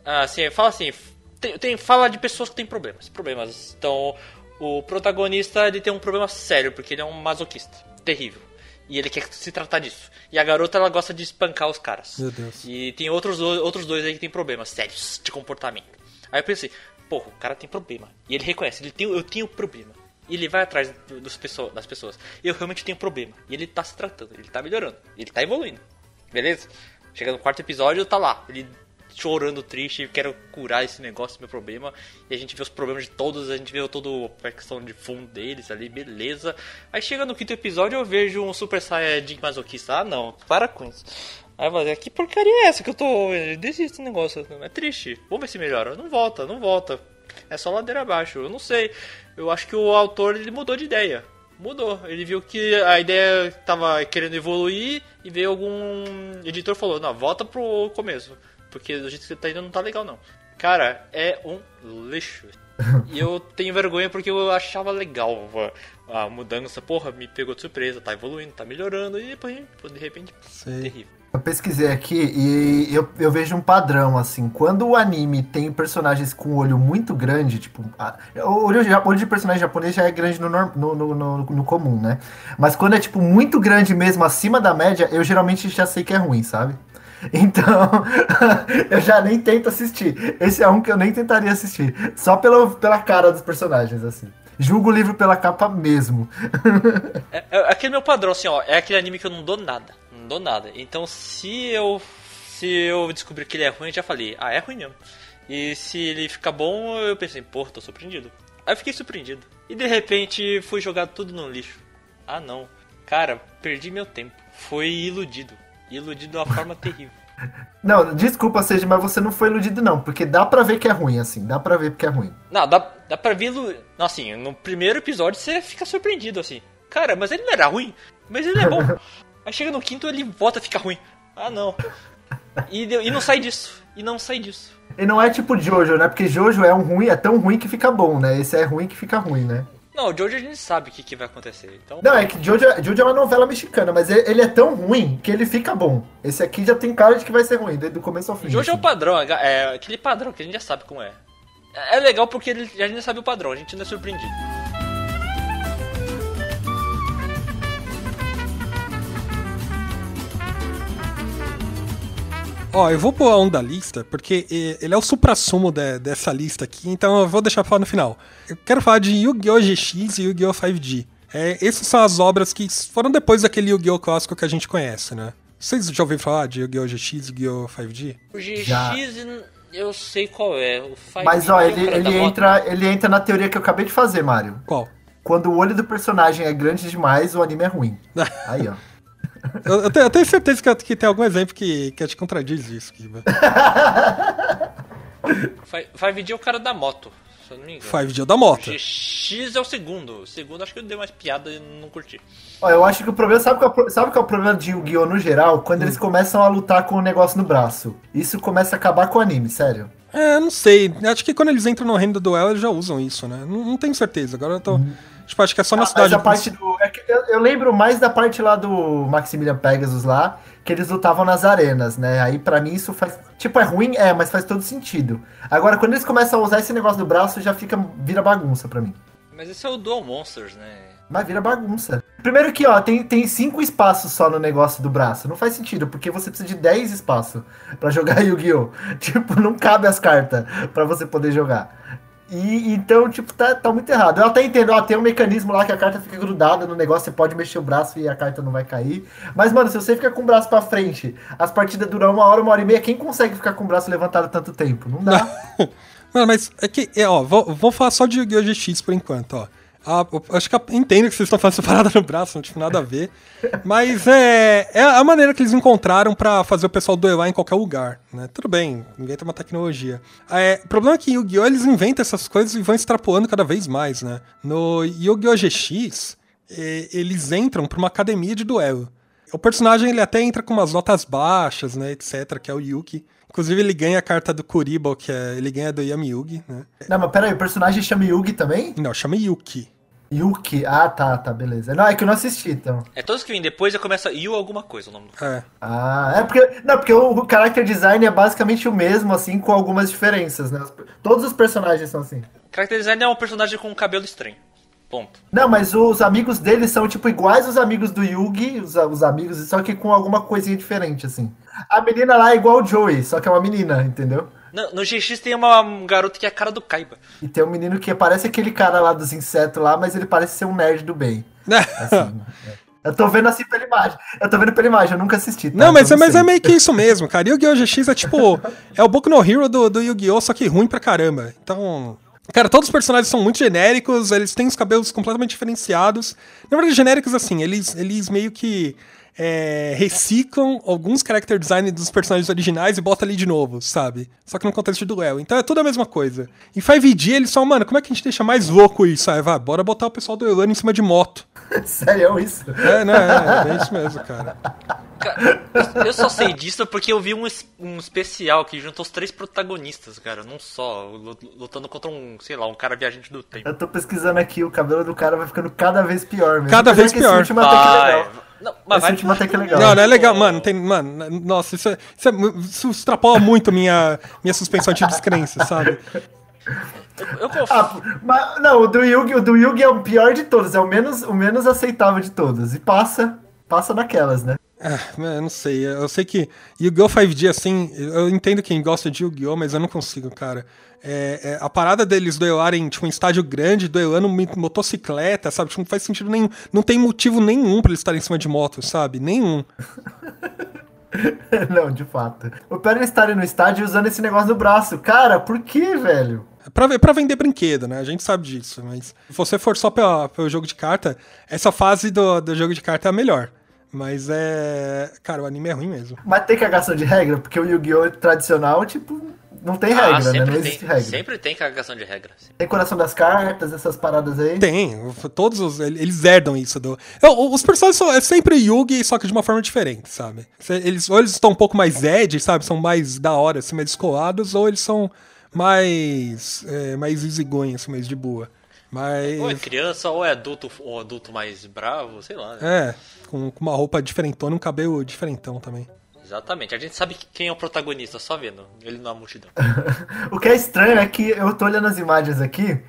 Ah, sim, fala assim, tem, tem, fala de pessoas que têm problemas. Problemas. Então, o protagonista ele tem um problema sério, porque ele é um masoquista. Terrível. E ele quer se tratar disso. E a garota ela gosta de espancar os caras. Meu Deus. E tem outros, outros dois aí que tem problemas sérios de comportamento. Aí eu pensei, porra, o cara tem problema. E ele reconhece, ele tem, eu tenho problema. Ele vai atrás dos pessoas, das pessoas. Eu realmente tenho problema. E ele tá se tratando, ele tá melhorando, ele tá evoluindo. Beleza? Chega no quarto episódio, tá lá. Ele chorando, triste, quero curar esse negócio, meu problema. E a gente vê os problemas de todos, a gente vê toda a questão de fundo deles ali, beleza. Aí chega no quinto episódio eu vejo um Super Saiyajin masoquista. Ah, não, para com isso. Aí eu vou que porcaria é essa que eu tô. Desiste esse negócio, é triste. Vamos ver se melhora. Não volta, não volta. É só ladeira abaixo. Eu não sei. Eu acho que o autor ele mudou de ideia. Mudou. Ele viu que a ideia estava querendo evoluir e veio algum editor falou: "Não, volta pro começo". porque do jeito que tá indo não tá legal não. Cara, é um lixo. e eu tenho vergonha porque eu achava legal a, mudança. Porra, me pegou de surpresa, tá evoluindo, tá melhorando, e depois, de repente, Sei. terrível. Eu pesquisei aqui e eu, eu vejo um padrão, assim. Quando o anime tem personagens com olho muito grande, tipo. A, olho, olho de personagem japonês já é grande no, no, no, no, no comum, né? Mas quando é, tipo, muito grande mesmo, acima da média, eu geralmente já sei que é ruim, sabe? Então, eu já nem tento assistir. Esse é um que eu nem tentaria assistir. Só pela, pela cara dos personagens, assim. Julgo o livro pela capa mesmo. é, é, aquele meu padrão, assim, ó. É aquele anime que eu não dou nada. Não dou nada. Então, se eu se eu descobrir que ele é ruim, eu já falei, ah, é ruim mesmo. E se ele ficar bom, eu pensei, pô, tô surpreendido. Aí eu fiquei surpreendido. E de repente fui jogado tudo no lixo. Ah não. Cara, perdi meu tempo. Foi iludido. Iludido de uma forma terrível. Não, desculpa, seja, mas você não foi iludido, não, porque dá pra ver que é ruim, assim, dá pra ver porque é ruim. Não, dá, dá pra ver. Assim, no primeiro episódio você fica surpreendido, assim. Cara, mas ele não era ruim, mas ele é bom. Aí chega no quinto ele volta a ficar ruim. Ah, não. E, e não sai disso. E não sai disso. E não é tipo Jojo, né? Porque Jojo é um ruim, é tão ruim que fica bom, né? Esse é ruim que fica ruim, né? Não, o Jojo a gente sabe o que, que vai acontecer. Então... Não, é que Jojo, Jojo é uma novela mexicana, mas ele é tão ruim que ele fica bom. Esse aqui já tem cara de que vai ser ruim, desde o começo ao fim. Jojo assim. é o assim. padrão, é, é aquele padrão que a gente já sabe como é. É legal porque ele, a gente já sabe o padrão, a gente não é surpreendido. Ó, eu vou pôr um da lista, porque ele é o supra-sumo de, dessa lista aqui, então eu vou deixar pra falar no final. Eu quero falar de Yu-Gi-Oh! GX e Yu-Gi-Oh! 5G. É, essas são as obras que foram depois daquele Yu-Gi-Oh! clássico que a gente conhece, né? Vocês já ouviram falar de Yu-Gi-Oh! GX e Yu-Gi-Oh! 5G? O GX já. eu sei qual é. O 5G Mas ó, ele, ele, entra, ele entra na teoria que eu acabei de fazer, Mário. Qual? Quando o olho do personagem é grande demais, o anime é ruim. Aí, ó. Eu, eu, tenho, eu, tenho, certeza que, que, tem algum exemplo que, que te contradiz isso, Kiba. Vai vídeo é o cara da moto, se eu não me engano. Five é o da moto. O X é o segundo. O segundo acho que deu mais piada e não curti. Ó, eu acho que o problema. Sabe qual, é sabe qual é o problema de Yu-Gi-Oh! no geral? Quando hum. eles começam a lutar com o negócio no braço. Isso começa a acabar com o anime, sério. É, não sei. Acho que quando eles entram no reino do duelo, eles já usam isso, né? Não, não tenho certeza. Agora eu tô. Hum. Tipo, acho que é só na ah, cidade. Mas a parte do. É eu, eu, lembro mais da parte lá do Maximilian Pegasus lá, que eles lutavam nas arenas, né? Aí para mim isso faz. Tipo, é ruim, é, mas faz todo sentido. Agora, quando eles começam a usar esse negócio do braço, já fica. vira bagunça para mim. Mas esse é o Dual Monsters, né? Mas vira bagunça. Primeiro que, ó, tem, tem cinco espaços só no negócio do braço. Não faz sentido, porque você precisa de 10 espaços para jogar Yu-Gi-Oh! Tipo, não cabe as cartas para você poder jogar. E então, tipo, tá, tá muito errado. Eu até entendo, ó, tem um mecanismo lá que a carta fica grudada no negócio, você pode mexer o braço e a carta não vai cair. Mas, mano, se você fica com o braço pra frente, as partidas duram uma hora, uma hora e meia, quem consegue ficar com o braço levantado tanto tempo? Não dá. Mano, mas é que, é, ó, vou, vou falar só de Yu-Gi-Oh! GX por enquanto, ó. Ah, acho que entendo que vocês estão fazendo essa parada no braço, não tem nada a ver. Mas é, é a maneira que eles encontraram para fazer o pessoal duelar em qualquer lugar, né? Tudo bem, inventa uma tecnologia. É, o problema é que Yu-Gi-Oh! eles inventam essas coisas e vão extrapolando cada vez mais, né? No Yu-Gi-Oh! GX, é, eles entram pra uma academia de duelo. O personagem ele até entra com umas notas baixas, né, etc, que é o Yuki. Inclusive ele ganha a carta do Kuribo, que é, ele ganha do Yami Yugi, né? Não, mas peraí, o personagem chama Yugi também? Não, chama Yuki. Yuki, ah tá, tá, beleza. Não, é que eu não assisti, então. É todos que vêm depois já começa Yu alguma coisa o nome do É. Ah, é porque. Não, porque o, o character design é basicamente o mesmo, assim, com algumas diferenças, né? Todos os personagens são assim. O character design é um personagem com um cabelo estranho. Ponto. Não, mas os amigos dele são, tipo, iguais os amigos do Yugi, os, os amigos, só que com alguma coisinha diferente, assim. A menina lá é igual o Joey, só que é uma menina, entendeu? No, no GX tem uma, um garoto que é a cara do Kaiba. E tem um menino que parece aquele cara lá dos insetos lá, mas ele parece ser um nerd do bem. assim, é. Eu tô vendo assim pela imagem. Eu tô vendo pela imagem, eu nunca assisti. Tá? Não, mas, é, mas é meio que isso mesmo, cara. Yu-Gi-Oh! GX é tipo. é o Boku no Hero do, do Yu-Gi-Oh! só que ruim pra caramba. Então. Cara, todos os personagens são muito genéricos, eles têm os cabelos completamente diferenciados. Na verdade, genéricos assim, eles, eles meio que é, reciclam alguns character design dos personagens originais e botam ali de novo, sabe? Só que no contexto de duelo. Então é tudo a mesma coisa. Em 5D eles só, mano, como é que a gente deixa mais louco isso? Aí, vai, bora botar o pessoal do Elano em cima de moto. Sério isso? É, né? É, é isso mesmo, cara. Cara, eu, eu só sei disso porque eu vi um, um especial que juntou os três protagonistas, cara, não só, lu- lutando contra um, sei lá, um cara viajante do tempo. Eu tô pesquisando aqui, o cabelo do cara vai ficando cada vez pior mesmo. Cada vez pior. Esse último até é Vai. legal. Não, mas Esse vai último até que é legal. Não, não é legal, mano. Tem, mano, nossa, isso, é, isso, é, isso extrapola muito minha, minha suspensão de descrença, sabe? Eu confio. Ah, mas, não, o do Yugi, o do Yugi é o pior de todos, é o menos, o menos aceitável de todos. E passa, passa naquelas, né? Ah, eu não sei, eu sei que Yu-Gi-Oh! 5G, assim, eu entendo quem gosta de Yu-Gi-Oh! mas eu não consigo, cara. É, é, a parada deles duelarem, tipo, em estádio grande, duelando motocicleta, sabe? Tipo, não faz sentido nenhum. Não tem motivo nenhum pra eles estarem em cima de moto, sabe? Nenhum. não, de fato. O pior é estarem no estádio usando esse negócio no braço. Cara, por que, velho? É Pra, pra vender brinquedo, né? A gente sabe disso, mas se você for só pela- pelo jogo de carta, essa fase do, do jogo de carta é a melhor. Mas é. Cara, o anime é ruim mesmo. Mas tem cagação de regra, porque o Yu-Gi-Oh! tradicional, tipo, não tem Ah, regra, né? sempre Não tem, existe regra. sempre tem cagação de regra. Tem coração das cartas, essas paradas aí. Tem, todos os. Eles herdam isso do. Os personagens são é sempre Yugi, só que de uma forma diferente, sabe? Se- Eles, ou eles estão um pouco mais edge, sabe? São mais da hora, assim, mais descolados, ou eles são mais. É, mais easygoing, assim, mais de boa. Mas. Ou é criança, ou é adulto, ou adulto mais bravo, sei lá. né? É, com, com uma roupa diferentona e um cabelo diferentão também. Exatamente. A gente sabe que- quem é o protagonista, só vendo ele na multidão. O que é estranho é que eu tô olhando as imagens aqui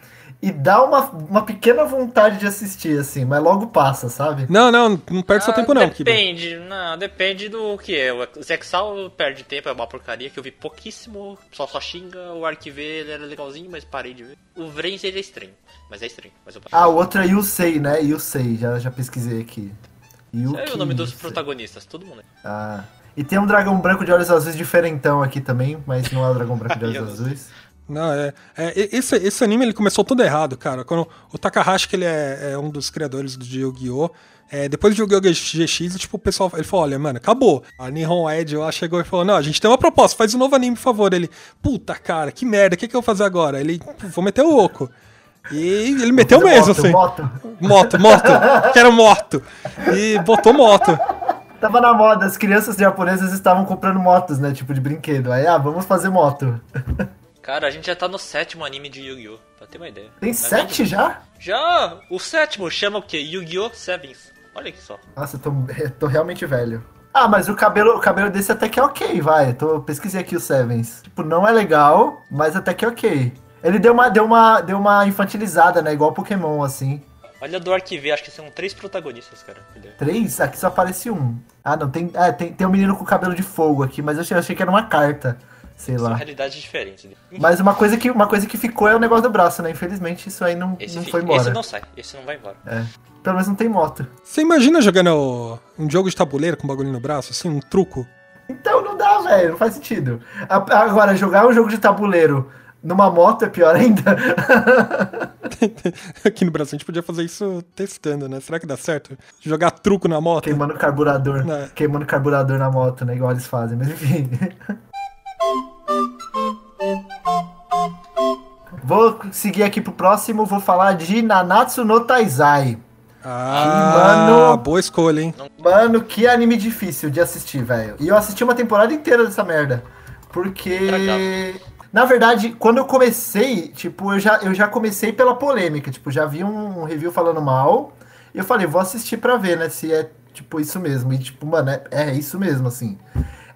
e dá uma, uma pequena vontade de assistir, assim, mas logo passa, sabe? Não, não, não perde seu Ah, tempo não, Kiba. Depende, não, depende do que é. O Zexal perde tempo, é uma porcaria que eu vi pouquíssimo, só só xinga. O Arquive ele era legalzinho, mas parei de ver. O Vrens ele é estranho, mas é estranho. Mas eu Ah, o outro é Yusei, né? Yusei, já, já pesquisei aqui. Sabe é o nome dos protagonistas, todo mundo. Ah. E tem um dragão branco de olhos azuis diferentão aqui também, mas não é o dragão branco de olhos azuis. Não, é, é, esse, esse anime ele começou todo errado, cara. Quando o Takahashi, que ele é, é um dos criadores do Yu-Gi-Oh! é, depois do Yu-Gi-Oh! GX, tipo, o pessoal ele falou: olha, mano, acabou. A Nihon Ed lá chegou e falou: não, a gente tem uma proposta, faz um novo anime, por favor. Ele, puta cara, que merda, o que, que eu vou fazer agora? Ele, "Pô, vou meter o louco. E ele meteu mesmo, moto, assim. moto. Moto, moto. Quero moto. E botou moto. Tava na moda, as crianças japonesas estavam comprando motos, né? Tipo de brinquedo. Aí, ah, vamos fazer moto. Cara, a gente já tá no sétimo anime de Yu-Gi-Oh! Pra ter uma ideia. Tem Mas sete já? Já! O sétimo chama o quê? Yu-Gi-Oh! Sevens. Olha aqui só. Nossa, eu tô, eu tô realmente velho. Ah, mas o cabelo, o cabelo desse até que é ok, vai. Eu tô, pesquisei aqui o Sevens. Tipo, não é legal, mas até que é ok. Ele deu uma, deu uma, deu uma infantilizada, né? Igual Pokémon, assim. Olha do Arquive, acho que são três protagonistas, cara. Três? Aqui só aparece um. Ah, não, tem. É, tem, tem um menino com cabelo de fogo aqui, mas eu achei, eu achei que era uma carta. Sei São lá. realidades diferentes. Mas uma coisa, que, uma coisa que ficou é o negócio do braço, né? Infelizmente isso aí não, Esse, não foi embora. esse não sai, esse não vai embora. É. Pelo menos não tem moto. Você imagina jogando um jogo de tabuleiro com bagulho no braço, assim, um truco? Então não dá, velho. Não faz sentido. Agora, jogar um jogo de tabuleiro numa moto é pior ainda. Aqui no Brasil a gente podia fazer isso testando, né? Será que dá certo? Jogar truco na moto? Queimando carburador. Não. Queimando carburador na moto, né? Igual eles fazem, mas enfim. Vou seguir aqui pro próximo, vou falar de Nanatsu no Taizai. Ah, mano. boa escolha, hein? Mano, que anime difícil de assistir, velho. E eu assisti uma temporada inteira dessa merda. Porque. Na verdade, quando eu comecei, tipo, eu já, eu já comecei pela polêmica. Tipo, já vi um review falando mal. E eu falei, vou assistir pra ver, né? Se é, tipo, isso mesmo. E, tipo, mano, é, é isso mesmo, assim.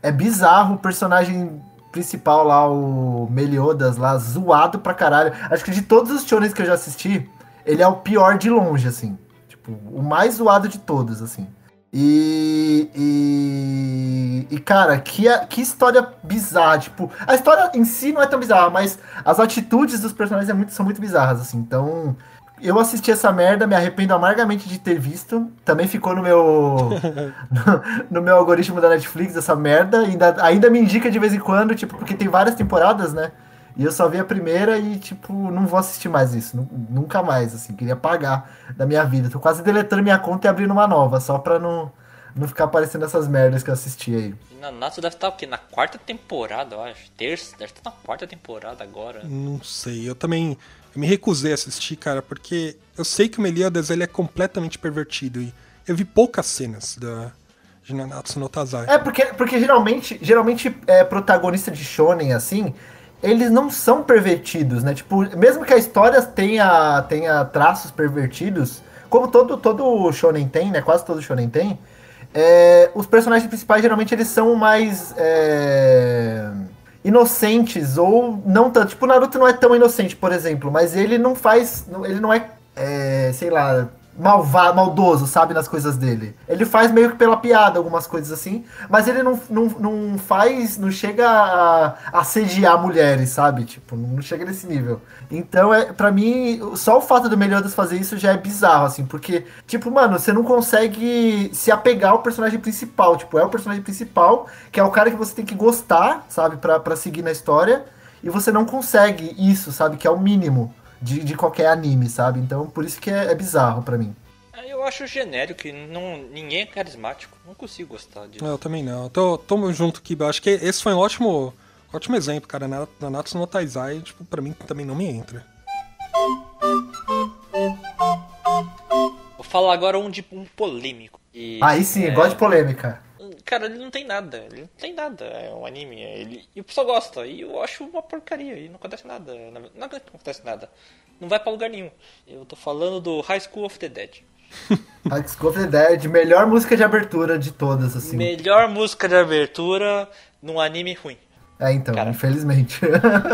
É bizarro o personagem principal lá, o Meliodas lá, zoado pra caralho. Acho que de todos os shonens que eu já assisti, ele é o pior de longe, assim. Tipo, o mais zoado de todos, assim. E, e, e, cara, que, que história bizarra. Tipo, a história em si não é tão bizarra, mas as atitudes dos personagens é muito- são muito bizarras, assim. Então, eu assisti essa merda, me arrependo amargamente de ter visto. Também ficou no meu no, no meu algoritmo da Netflix essa merda. Ainda, ainda me indica de vez em quando, tipo, porque tem várias temporadas, né? E eu só vi a primeira e, tipo, não vou assistir mais isso. nu- Nunca mais, assim. Queria apagar da minha vida. Tô quase deletando minha conta e abrindo uma nova, só pra não, não ficar aparecendo essas merdas que eu assisti aí. E Nanatsu deve estar o quê? Na quarta temporada, eu acho. Terça, deve estar na quarta temporada agora. Não sei, eu também me recusei a assistir, cara, porque eu sei que o Meliodas ele é completamente pervertido e eu vi poucas cenas da de Nanatsu no Taizai. É, porque, porque geralmente, geralmente é, protagonista de shonen, assim, eles não são pervertidos, né? Tipo, mesmo que a história tenha, tenha traços pervertidos, como todo, todo shonen tem, né? Quase todo shonen tem, é, os personagens principais geralmente eles são mais é, inocentes ou não tanto. Tipo, o Naruto não é tão inocente, por exemplo, mas ele não faz, ele não é, é sei lá, malvado, maldoso, sabe, nas coisas dele. Ele faz meio que pela piada algumas coisas assim, mas ele não, não, não faz, não chega a assediar mulheres, sabe? Tipo, não chega nesse nível. Então, é para mim, só o fato do Meliodas fazer isso já é bizarro, assim, porque, tipo, mano, você não consegue se apegar ao personagem principal. Tipo, é o personagem principal, que é o cara que você tem que gostar, sabe, para seguir na história, e você não consegue isso, sabe, que é o mínimo de, de qualquer anime, sabe? Então por isso que é, é bizarro para mim. É, eu acho genérico que não, ninguém é carismático. Não consigo gostar disso. Eu também não. Tô, tô junto aqui. Acho que esse foi um ótimo, ótimo exemplo, cara. Na, Natsu no Taizai, tipo, pra mim também não me entra. Vou falar agora um de um polêmico. E, Aí sim, é... gosto de polêmica. Cara, ele não tem nada. Ele não tem nada. É um anime. Ele... E o pessoal gosta. E eu acho uma porcaria. E não acontece nada. Não acontece nada. Não vai pra lugar nenhum. Eu tô falando do High School of the Dead. High School of the Dead, melhor música de abertura de todas, assim. Melhor música de abertura num anime ruim. É, então, Cara, infelizmente.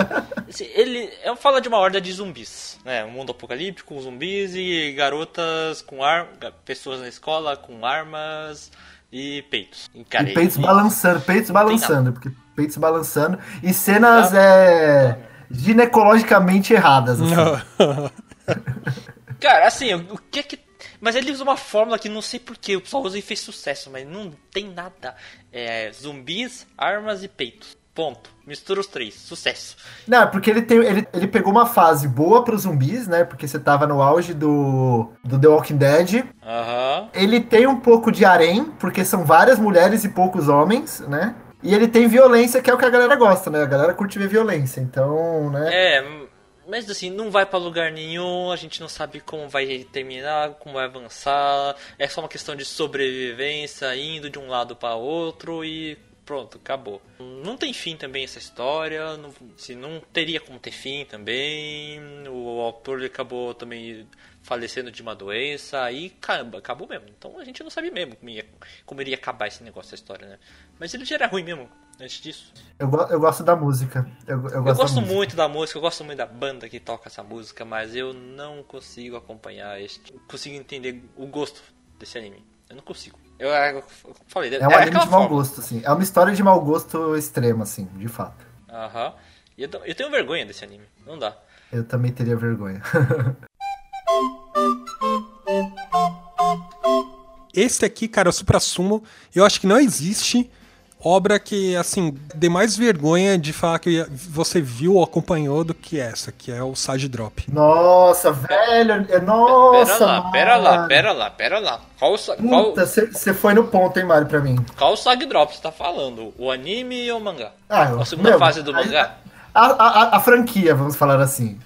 Ele é, fala de uma horda de zumbis, né? Um mundo apocalíptico, zumbis e garotas com armas, pessoas na escola com armas e peitos. E, cara, e peitos e... balançando, peitos balançando, porque peitos balançando e cenas é, ginecologicamente erradas. Assim. cara, assim, o que é que. Mas ele usa uma fórmula que não sei porquê, o pessoal usa e fez sucesso, mas não tem nada. É, zumbis, armas e peitos. Ponto. Mistura os três. Sucesso. Não, porque ele, tem, ele, ele pegou uma fase boa para os zumbis, né? Porque você tava no auge do, do The Walking Dead. Aham. Uhum. Ele tem um pouco de harém, porque são várias mulheres e poucos homens, né? E ele tem violência, que é o que a galera gosta, né? A galera curte ver violência, então, né? É, mas assim, não vai para lugar nenhum, a gente não sabe como vai terminar, como vai avançar. É só uma questão de sobrevivência, indo de um lado para outro e pronto, acabou. Não tem fim também essa história, não, se não teria como ter fim também. O autor acabou também falecendo de uma doença, aí caramba, acabou mesmo. Então a gente não sabe mesmo como, ia, como iria acabar esse negócio, essa história, né? Mas ele já era ruim mesmo antes disso. Eu, eu gosto da música. Eu, eu gosto, eu gosto da muito da música, eu gosto muito da banda que toca essa música, mas eu não consigo acompanhar, este, consigo entender o gosto desse anime. Eu não consigo. Eu, eu falei, é um anime de mau gosto, assim. É uma história de mau gosto extremo, assim, de fato. Aham. E eu, eu tenho vergonha desse anime. Não dá. Eu também teria vergonha. Esse aqui, cara, é o Supra Sumo. Eu acho que não existe obra que, assim, dê mais vergonha de falar que você viu ou acompanhou do que essa, que é o Sage Drop. Nossa, velho, é, nossa. Pera lá, pera lá, pera lá, pera lá. Qual Você foi no ponto, hein, Mário, pra mim. Qual o Sage Drop você tá falando? O anime ou o mangá? Ah, a segunda meu, fase do mangá? A, a, a, franquia, vamos falar assim.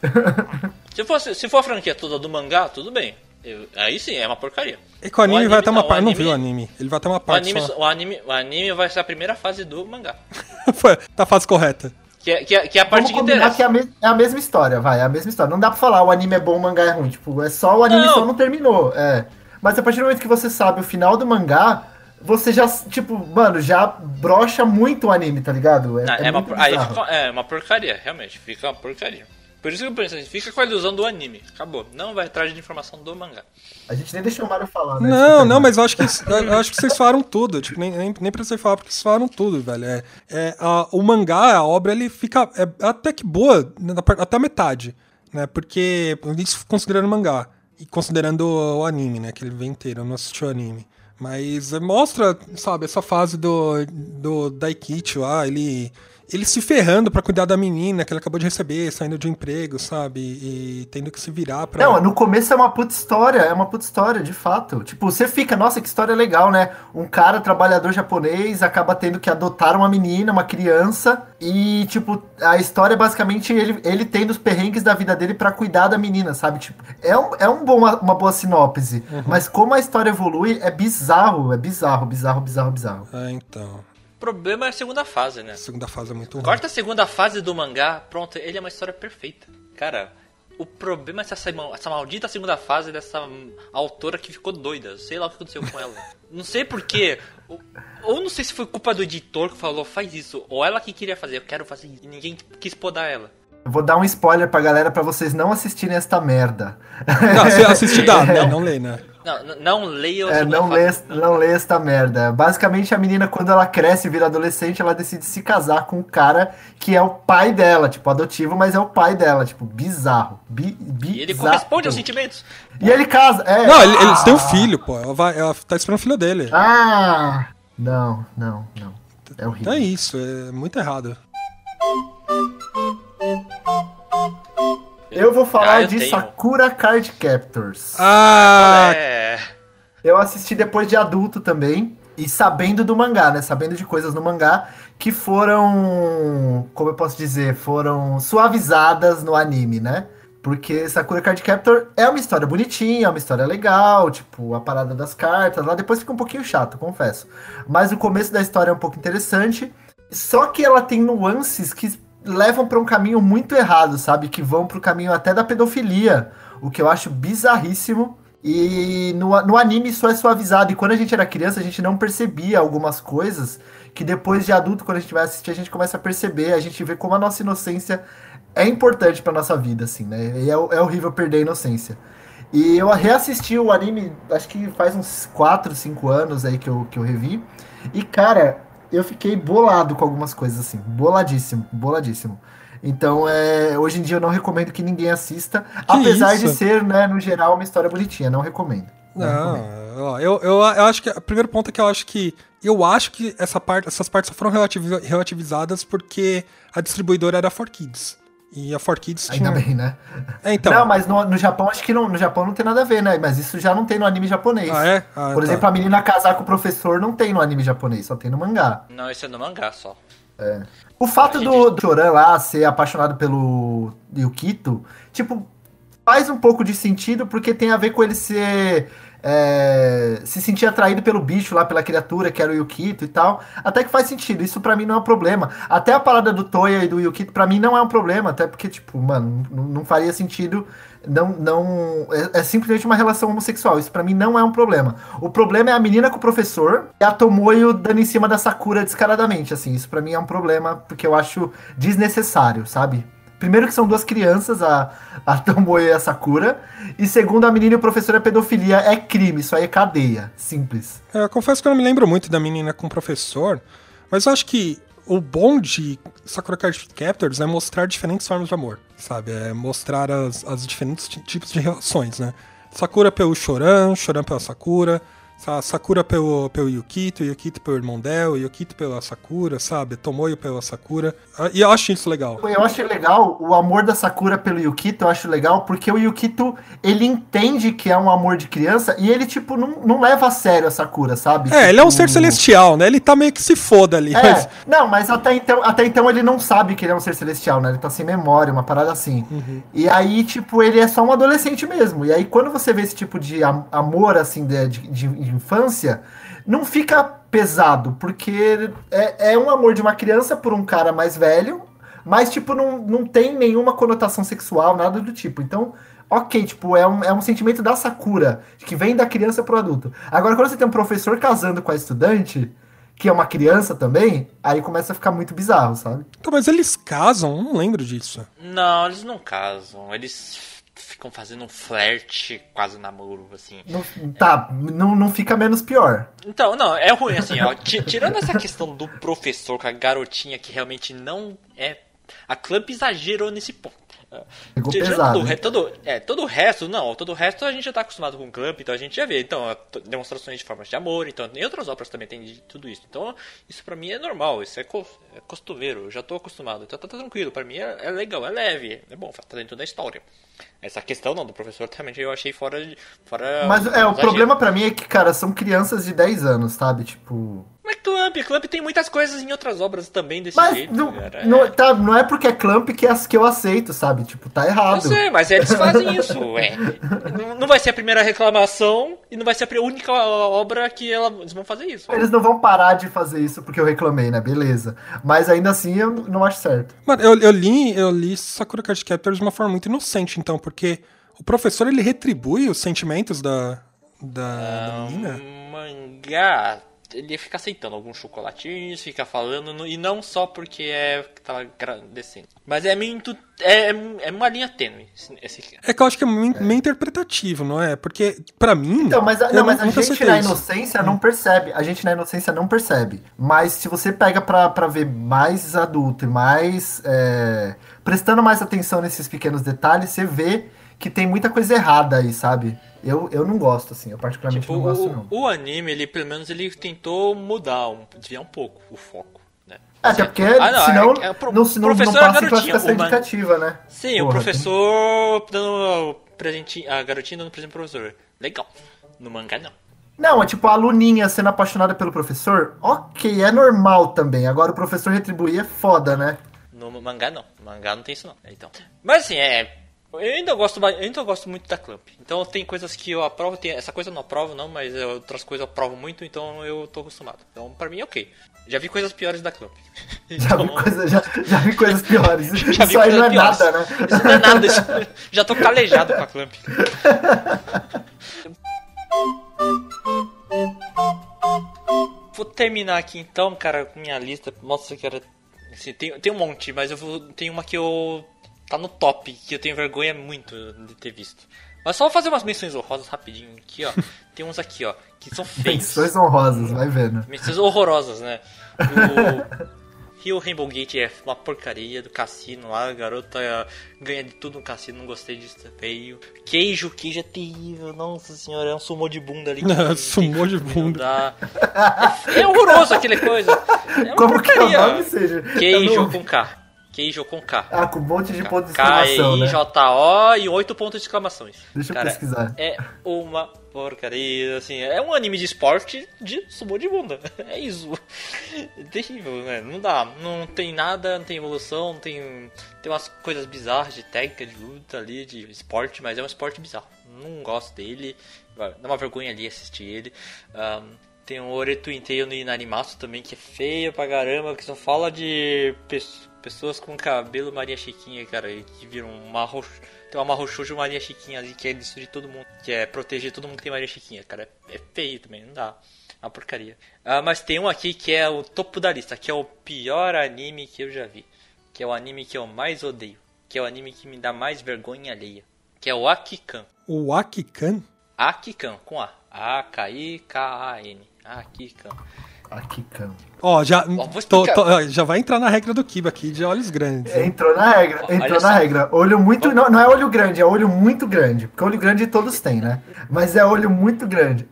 se, for, se for a franquia toda do mangá, tudo bem. Eu, aí sim, é uma porcaria. E com o anime, o anime vai até uma parte. Não viu o anime. Ele vai até uma parte. O anime, o anime, o anime vai ser a primeira fase do mangá. Foi, tá a fase correta. Que é, que é, que é a parte Vamos que interessa. Que é a, me, é a mesma história, vai, é a mesma história. Não dá pra falar o anime é bom, o mangá é ruim. Tipo, é só o anime não. só não terminou. É. Mas a partir do momento que você sabe o final do mangá, você já, tipo, mano, já brocha muito o anime, tá ligado? É, não, é, é uma, aí fica, é uma porcaria, realmente. Fica uma porcaria. Por isso que eu penso, assim, fica com a ilusão do anime. Acabou. Não vai atrás de informação do mangá. A gente nem deixou o Mario falar, né? Não, não, mas eu acho que, eu acho que vocês falaram tudo. Tipo, nem, nem, nem precisa falar, porque vocês falaram tudo, velho. É, é, a, o mangá, a obra, ele fica é, até que boa, né, até a metade. Né? Porque, isso considerando mangá. E considerando o anime, né? Que ele vem inteiro, eu não assisti o anime. Mas mostra, sabe, essa fase do, do Daikichi lá, ele ele se ferrando pra cuidar da menina que ele acabou de receber, saindo de um emprego, sabe? E tendo que se virar pra. Não, no começo é uma puta história, é uma puta história, de fato. Tipo, você fica, nossa, que história legal, né? Um cara, trabalhador japonês, acaba tendo que adotar uma menina, uma criança, e, tipo, a história é basicamente ele, ele tendo os perrengues da vida dele pra cuidar da menina, sabe? Tipo, é, um, é um bom, uma, boa sinopse, mas como a história evolui, é bizarro, é bizarro, bizarro, bizarro, bizarro. É, então. O problema é a segunda fase, né? A segunda fase é muito ruim. Corta a segunda fase do mangá, pronto, ele é uma história perfeita. Cara, o problema é essa, essa maldita segunda fase dessa autora que ficou doida. Sei lá o que aconteceu com ela. Não sei porquê. Ou, ou não sei se foi culpa do editor que falou, faz isso. Ou ela que queria fazer, eu quero fazer isso. E ninguém quis podar ela. Eu vou dar um spoiler pra galera pra vocês não assistirem esta merda. Não, você assiste dá, né? Não lê, né? Não, não leia É, não lê, não lê esta merda. Basicamente, a menina, quando ela cresce e vira adolescente, ela decide se casar com um cara que é o pai dela, tipo, adotivo, mas é o pai dela, tipo, bizarro. Bi, E ele bizarro. corresponde aos sentimentos. E ele casa, é. Não, ele- eles têm um filho, pô. Ela, vai, ela tá esperando o filho dele. Ah! Não, não, não. É Então horrível. é isso, é muito errado. Eu vou falar Ah, eu de tenho. Sakura Card Captors. Ah, É. Eu assisti depois de adulto também. E sabendo do mangá, né? Sabendo de coisas no mangá que foram. Como eu posso dizer? Foram suavizadas no anime, né? Porque Sakura Card Captor é uma história bonitinha, é uma história legal, tipo, a parada das cartas lá. Depois fica um pouquinho chato, confesso. Mas o começo da história é um pouco interessante. Só que ela tem nuances que levam para um caminho muito errado, sabe? Que vão para o caminho até da pedofilia. O que eu acho bizarríssimo. E no, no anime isso é suavizado. E quando a gente era criança, a gente não percebia algumas coisas que depois de adulto, quando a gente vai assistir, a gente começa a perceber, a gente vê como a nossa inocência é importante pra nossa vida, assim, né? E é, é horrível perder a inocência. E eu reassisti o anime, acho que faz uns 4, 5 anos aí que eu, que eu revi. E, cara, eu fiquei bolado com algumas coisas, assim. Boladíssimo, boladíssimo. Então, é, hoje em dia eu não recomendo que ninguém assista. apesar de isso? ser, né, no geral, uma história bonitinha. Não recomendo. Não recomendo. Não, ó, eu, eu, eu acho que. O primeiro ponto é que eu acho que. Eu acho que essa parte, essas partes só foram relativi- relativizadas porque a distribuidora era a 4Kids. E a 4Kids tinha. Ainda bem, né? É, então. não, mas no, no Japão, acho que não, no Japão não tem nada a ver, né? Mas isso já não tem no anime japonês. Ah, é? Ah, Por tá. exemplo, a menina casar com o professor não tem no anime japonês, só tem no mangá. Não, isso é no mangá só. O fato do, do Choran lá ser apaixonado pelo Yukito, tipo, faz um pouco de sentido porque tem a ver com ele ser. É, se sentir atraído pelo bicho lá, pela criatura que era o Yukito e tal. Até que faz sentido, isso pra mim não é um problema. Até a parada do Toya e do Yukito, pra mim não é um problema, até porque, tipo, mano, não, não faria sentido. Não, não é, é simplesmente uma relação homossexual. Isso pra mim não é um problema. O problema é a menina com o professor e a Tomoyo dando em cima da Sakura descaradamente. Assim, isso pra mim é um problema porque eu acho desnecessário, sabe? Primeiro que são duas crianças, a, a Tomoyo e a Sakura. E segundo, a menina e o professor é pedofilia, é crime, isso aí é cadeia. Simples. É, eu confesso que eu não me lembro muito da menina com o professor, mas eu acho que o bom de Sakura Card Captors é mostrar diferentes formas de amor, sabe? É mostrar as, as diferentes ti- tipos de relações, né? Sakura pelo Choran, Choran pela Sakura, Sa- Sakura pelo, pelo Yukito, Yukito pelo irmão dela, Yukito pela Sakura, sabe? Tomoyo pela Sakura. Ah, E eu acho isso legal. Eu acho legal o amor da Sakura pelo Yukito, eu acho legal, porque o Yukito, ele entende que é um amor de criança e ele, tipo, não, não leva a sério a Sakura, sabe? É, ele é um Tipo, ser celestial, né? Ele tá meio que se foda ali. É, mas- não, mas até então, até então ele não sabe que ele é um ser celestial, né? Ele tá sem memória, uma parada assim. E aí, tipo, ele é só um adolescente mesmo. E aí, quando você vê esse tipo de am- amor, assim, de, de- de infância, não fica pesado, porque é, é um amor de uma criança por um cara mais velho, mas, tipo, não, não tem nenhuma conotação sexual, nada do tipo. Então, ok, tipo, é um, é um sentimento da Sakura, que vem da criança pro adulto. Agora, quando você tem um professor casando com a estudante, que é uma criança também, aí começa a ficar muito bizarro, sabe? Então, mas eles casam? Eu não lembro disso. Não, eles não casam. Eles ficam fazendo um flerte, quase namoro, assim. Não, tá, não, não fica menos pior. Então, não, é ruim assim, ó. Ti- Tirando essa questão do professor com a garotinha que realmente não é. A Clamp exagerou nesse ponto. Já pesado. Todo, todo, é, todo o resto, não, todo o resto a gente já tá acostumado com o Clamp, então a gente já vê. Então, demonstrações de formas de amor, então em outras obras também tem de tudo isso. Então, isso pra mim é normal, isso é, co- é costumeiro, eu já tô acostumado. Então tá, tá tranquilo, pra mim é, é legal, é leve, é bom, tá dentro da história. Essa questão não, do professor realmente eu achei fora de. Fora Mas é, o problema pra mim é que, cara, são crianças de 10 anos, sabe? Tipo. Mas Clamp, Clamp tem muitas coisas em outras obras também desse Mas jeito, não, cara. não, é. tá, não é porque é Clamp que, as, que eu aceito, sabe? Tipo, tá Eu errado. sei, mas eles fazem isso, ué. Não- Não vai ser a primeira reclamação e não vai ser a única obra que ela- eles vão fazer isso. Eles não vão parar de fazer isso porque eu reclamei, né? Beleza. Mas ainda assim eu não acho certo. Mano, eu, eu li, eu li Sakura Card Captors de uma forma muito inocente, então, porque o professor ele retribui os sentimentos da, da, da menina. Mangá, ele fica aceitando alguns chocolatinhos, fica falando, e não só porque é que tá agradecendo. Mas é muito. É, é uma linha tênue. esse- É que eu acho que é meio, meio interpretativo, não é? Porque, pra mim. Então, mas, não, mas a gente na isso. inocência não percebe. A gente na inocência não percebe. Mas se você pega pra, pra ver mais adulto e mais. é, prestando mais atenção nesses pequenos detalhes, você vê que tem muita coisa errada aí, sabe? Eu, eu não gosto, assim. Eu particularmente Tipo, não gosto, não. o, o anime, ele pelo menos ele tentou mudar, um, desviar um pouco o foco. Né? Até porque, Ah, não, senão, é- é o pro- não, senão não professor é passa classificação o man- indicativa, né? Sim, o Porra, professor dando presente, a garotinha dando presente pro professor. Legal. No mangá não. Não, é tipo a aluninha sendo apaixonada pelo professor. Ok, é normal também. Agora o professor retribuir é foda, né? No mangá não. No mangá não tem isso não. Então. Mas assim, é. Eu ainda gosto, eu ainda gosto muito da Clamp. Então tem coisas que eu aprovo, tem, essa coisa eu não aprovo não, mas outras coisas eu aprovo muito, então eu tô acostumado. Então pra mim é ok. Já vi coisas piores da Clamp. Já, vi, coisa, já, já vi coisas piores. Então, Já Isso aí não é piores. nada, né? Isso não é nada, isso- já tô calejado com a Clamp. Vou terminar aqui então, cara, com minha lista. Nossa, cara. Assim, tem, tem um monte, mas eu vou. Tem uma que eu. Tá no top, que eu tenho vergonha muito de ter visto. Mas só vou fazer umas menções honrosas rapidinho aqui, ó. Tem uns aqui, ó, que são feios. Menções honrosas, vai vendo. Menções horrorosas, né? O Rio Rainbow Gate é uma porcaria do cassino lá, a garota ganha de tudo no cassino, não gostei disso, é feio. Queijo, queijo é terrível, nossa senhora, é um sumô de bunda ali. que Sumô de bunda. É, é horroroso aquele coisa. É uma Como que é o porcaria. nome seja? Queijo não- com K. Queijo com K. Ah, com um monte de ponto de exclamação, né? K-I-J-O e oito pontos de exclamações. Deixa eu Cara, pesquisar. É uma porcaria, assim, é um anime de esporte de sumô de bunda. É isso. É terrível, né? Não dá, não tem nada, não tem evolução, não tem. Tem umas coisas bizarras de técnica, de luta ali, de esporte, mas é um esporte bizarro. Não gosto dele, dá uma vergonha ali assistir ele. Ahn, tem o Oreto Inteio no Inarimasu também, que é feio pra caramba, que só fala de pes- pessoas com cabelo Maria Chiquinha, cara, e que viram uma roxo... Tem uma marrochujo Maria Chiquinha ali, que é destruir todo mundo, que é proteger todo mundo que tem Maria Chiquinha, cara. É, é feio também, não dá. É uma porcaria. Ah, mas tem um aqui que é o topo da lista, que é o pior anime que eu já vi. Que é o anime que eu mais odeio. Que é o anime que me dá mais vergonha alheia. Que é o Akikan. O Akikan? Akikan, com A. A-K-I-K-A-N. Akikan. Aqui, cão. Ó, já, vou tô- tô- já vai entrar na regra do Kiba aqui de olhos grandes. hein? Entrou na regra, entrou só. na regra. Olho muito. Não, não é olho grande, é olho muito grande. Porque olho grande todos têm, né? Mas é olho muito grande.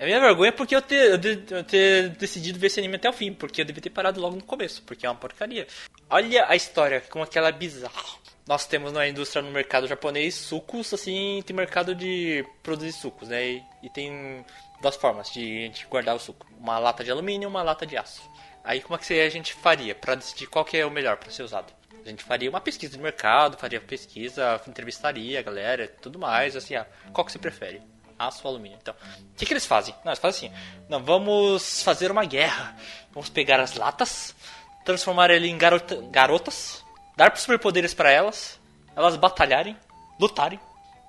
A minha vergonha é porque eu ter, eu de- eu ter decidido ver esse anime até o fim, porque eu devia ter parado logo no começo, porque é uma porcaria. Olha a história, como aquela é bizarra. Nós temos na indústria, no mercado japonês, sucos, assim, tem mercado de produzir sucos, né? E, e tem duas formas de gente guardar o suco. Uma lata de alumínio e uma lata de aço. Aí como é que a gente faria para decidir qual que é o melhor para ser usado? A gente faria uma pesquisa de mercado, faria pesquisa, entrevistaria a galera, tudo mais, assim, ah, qual que você prefere? Aço ou alumínio? Então, o que, que eles fazem? Não, eles fazem assim, não, vamos fazer uma guerra. Vamos pegar as latas, transformar ele em garota- garotas, dar superpoderes para elas, elas batalharem, lutarem.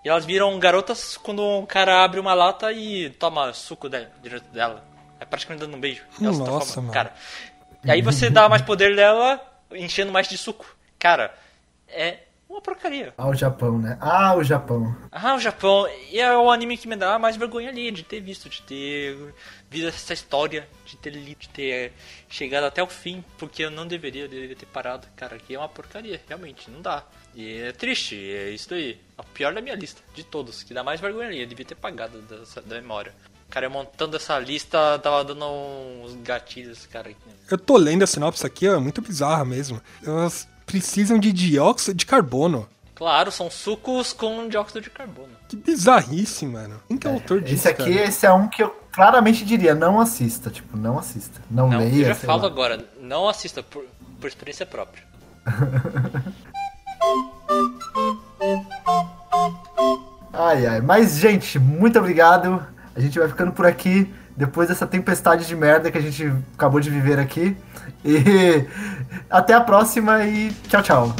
E elas viram garotas quando um cara abre uma lata e toma suco de- direto dela. É praticamente dando um beijo. Elas Nossa, mano. Cara, e aí você dá mais poder dela, enchendo mais de suco. Cara, é uma porcaria. Ah, o Japão, né? Ah, o Japão. Ah, o Japão. E é o anime que me dá mais vergonha ali, de ter visto, de ter visto essa história, de ter lido, de ter chegado até o fim, porque eu não deveria, eu deveria ter parado. Cara, aqui é uma porcaria, realmente, não dá. E é triste, é isso aí. A pior da minha lista, de todos, que dá mais vergonha ali. Eu devia ter pagado dessa, da memória. Cara, eu montando essa lista, tava dando uns gatilhos, cara. Eu tô lendo a sinopse aqui, é muito bizarra mesmo. Elas precisam de dióxido de carbono. Claro, são sucos com dióxido de carbono. Que bizarrice, mano. Quem que é o autor disso, Esse aqui, cara? esse é um que eu claramente diria, não assista. Tipo, não assista. Não, Não, leia. eu já sei falo lá. agora, não assista por, por experiência própria. Ai, ai. Mas, gente, muito obrigado. A gente vai ficando por aqui. Depois dessa tempestade de merda que a gente acabou de viver aqui. E até a próxima e tchau, tchau.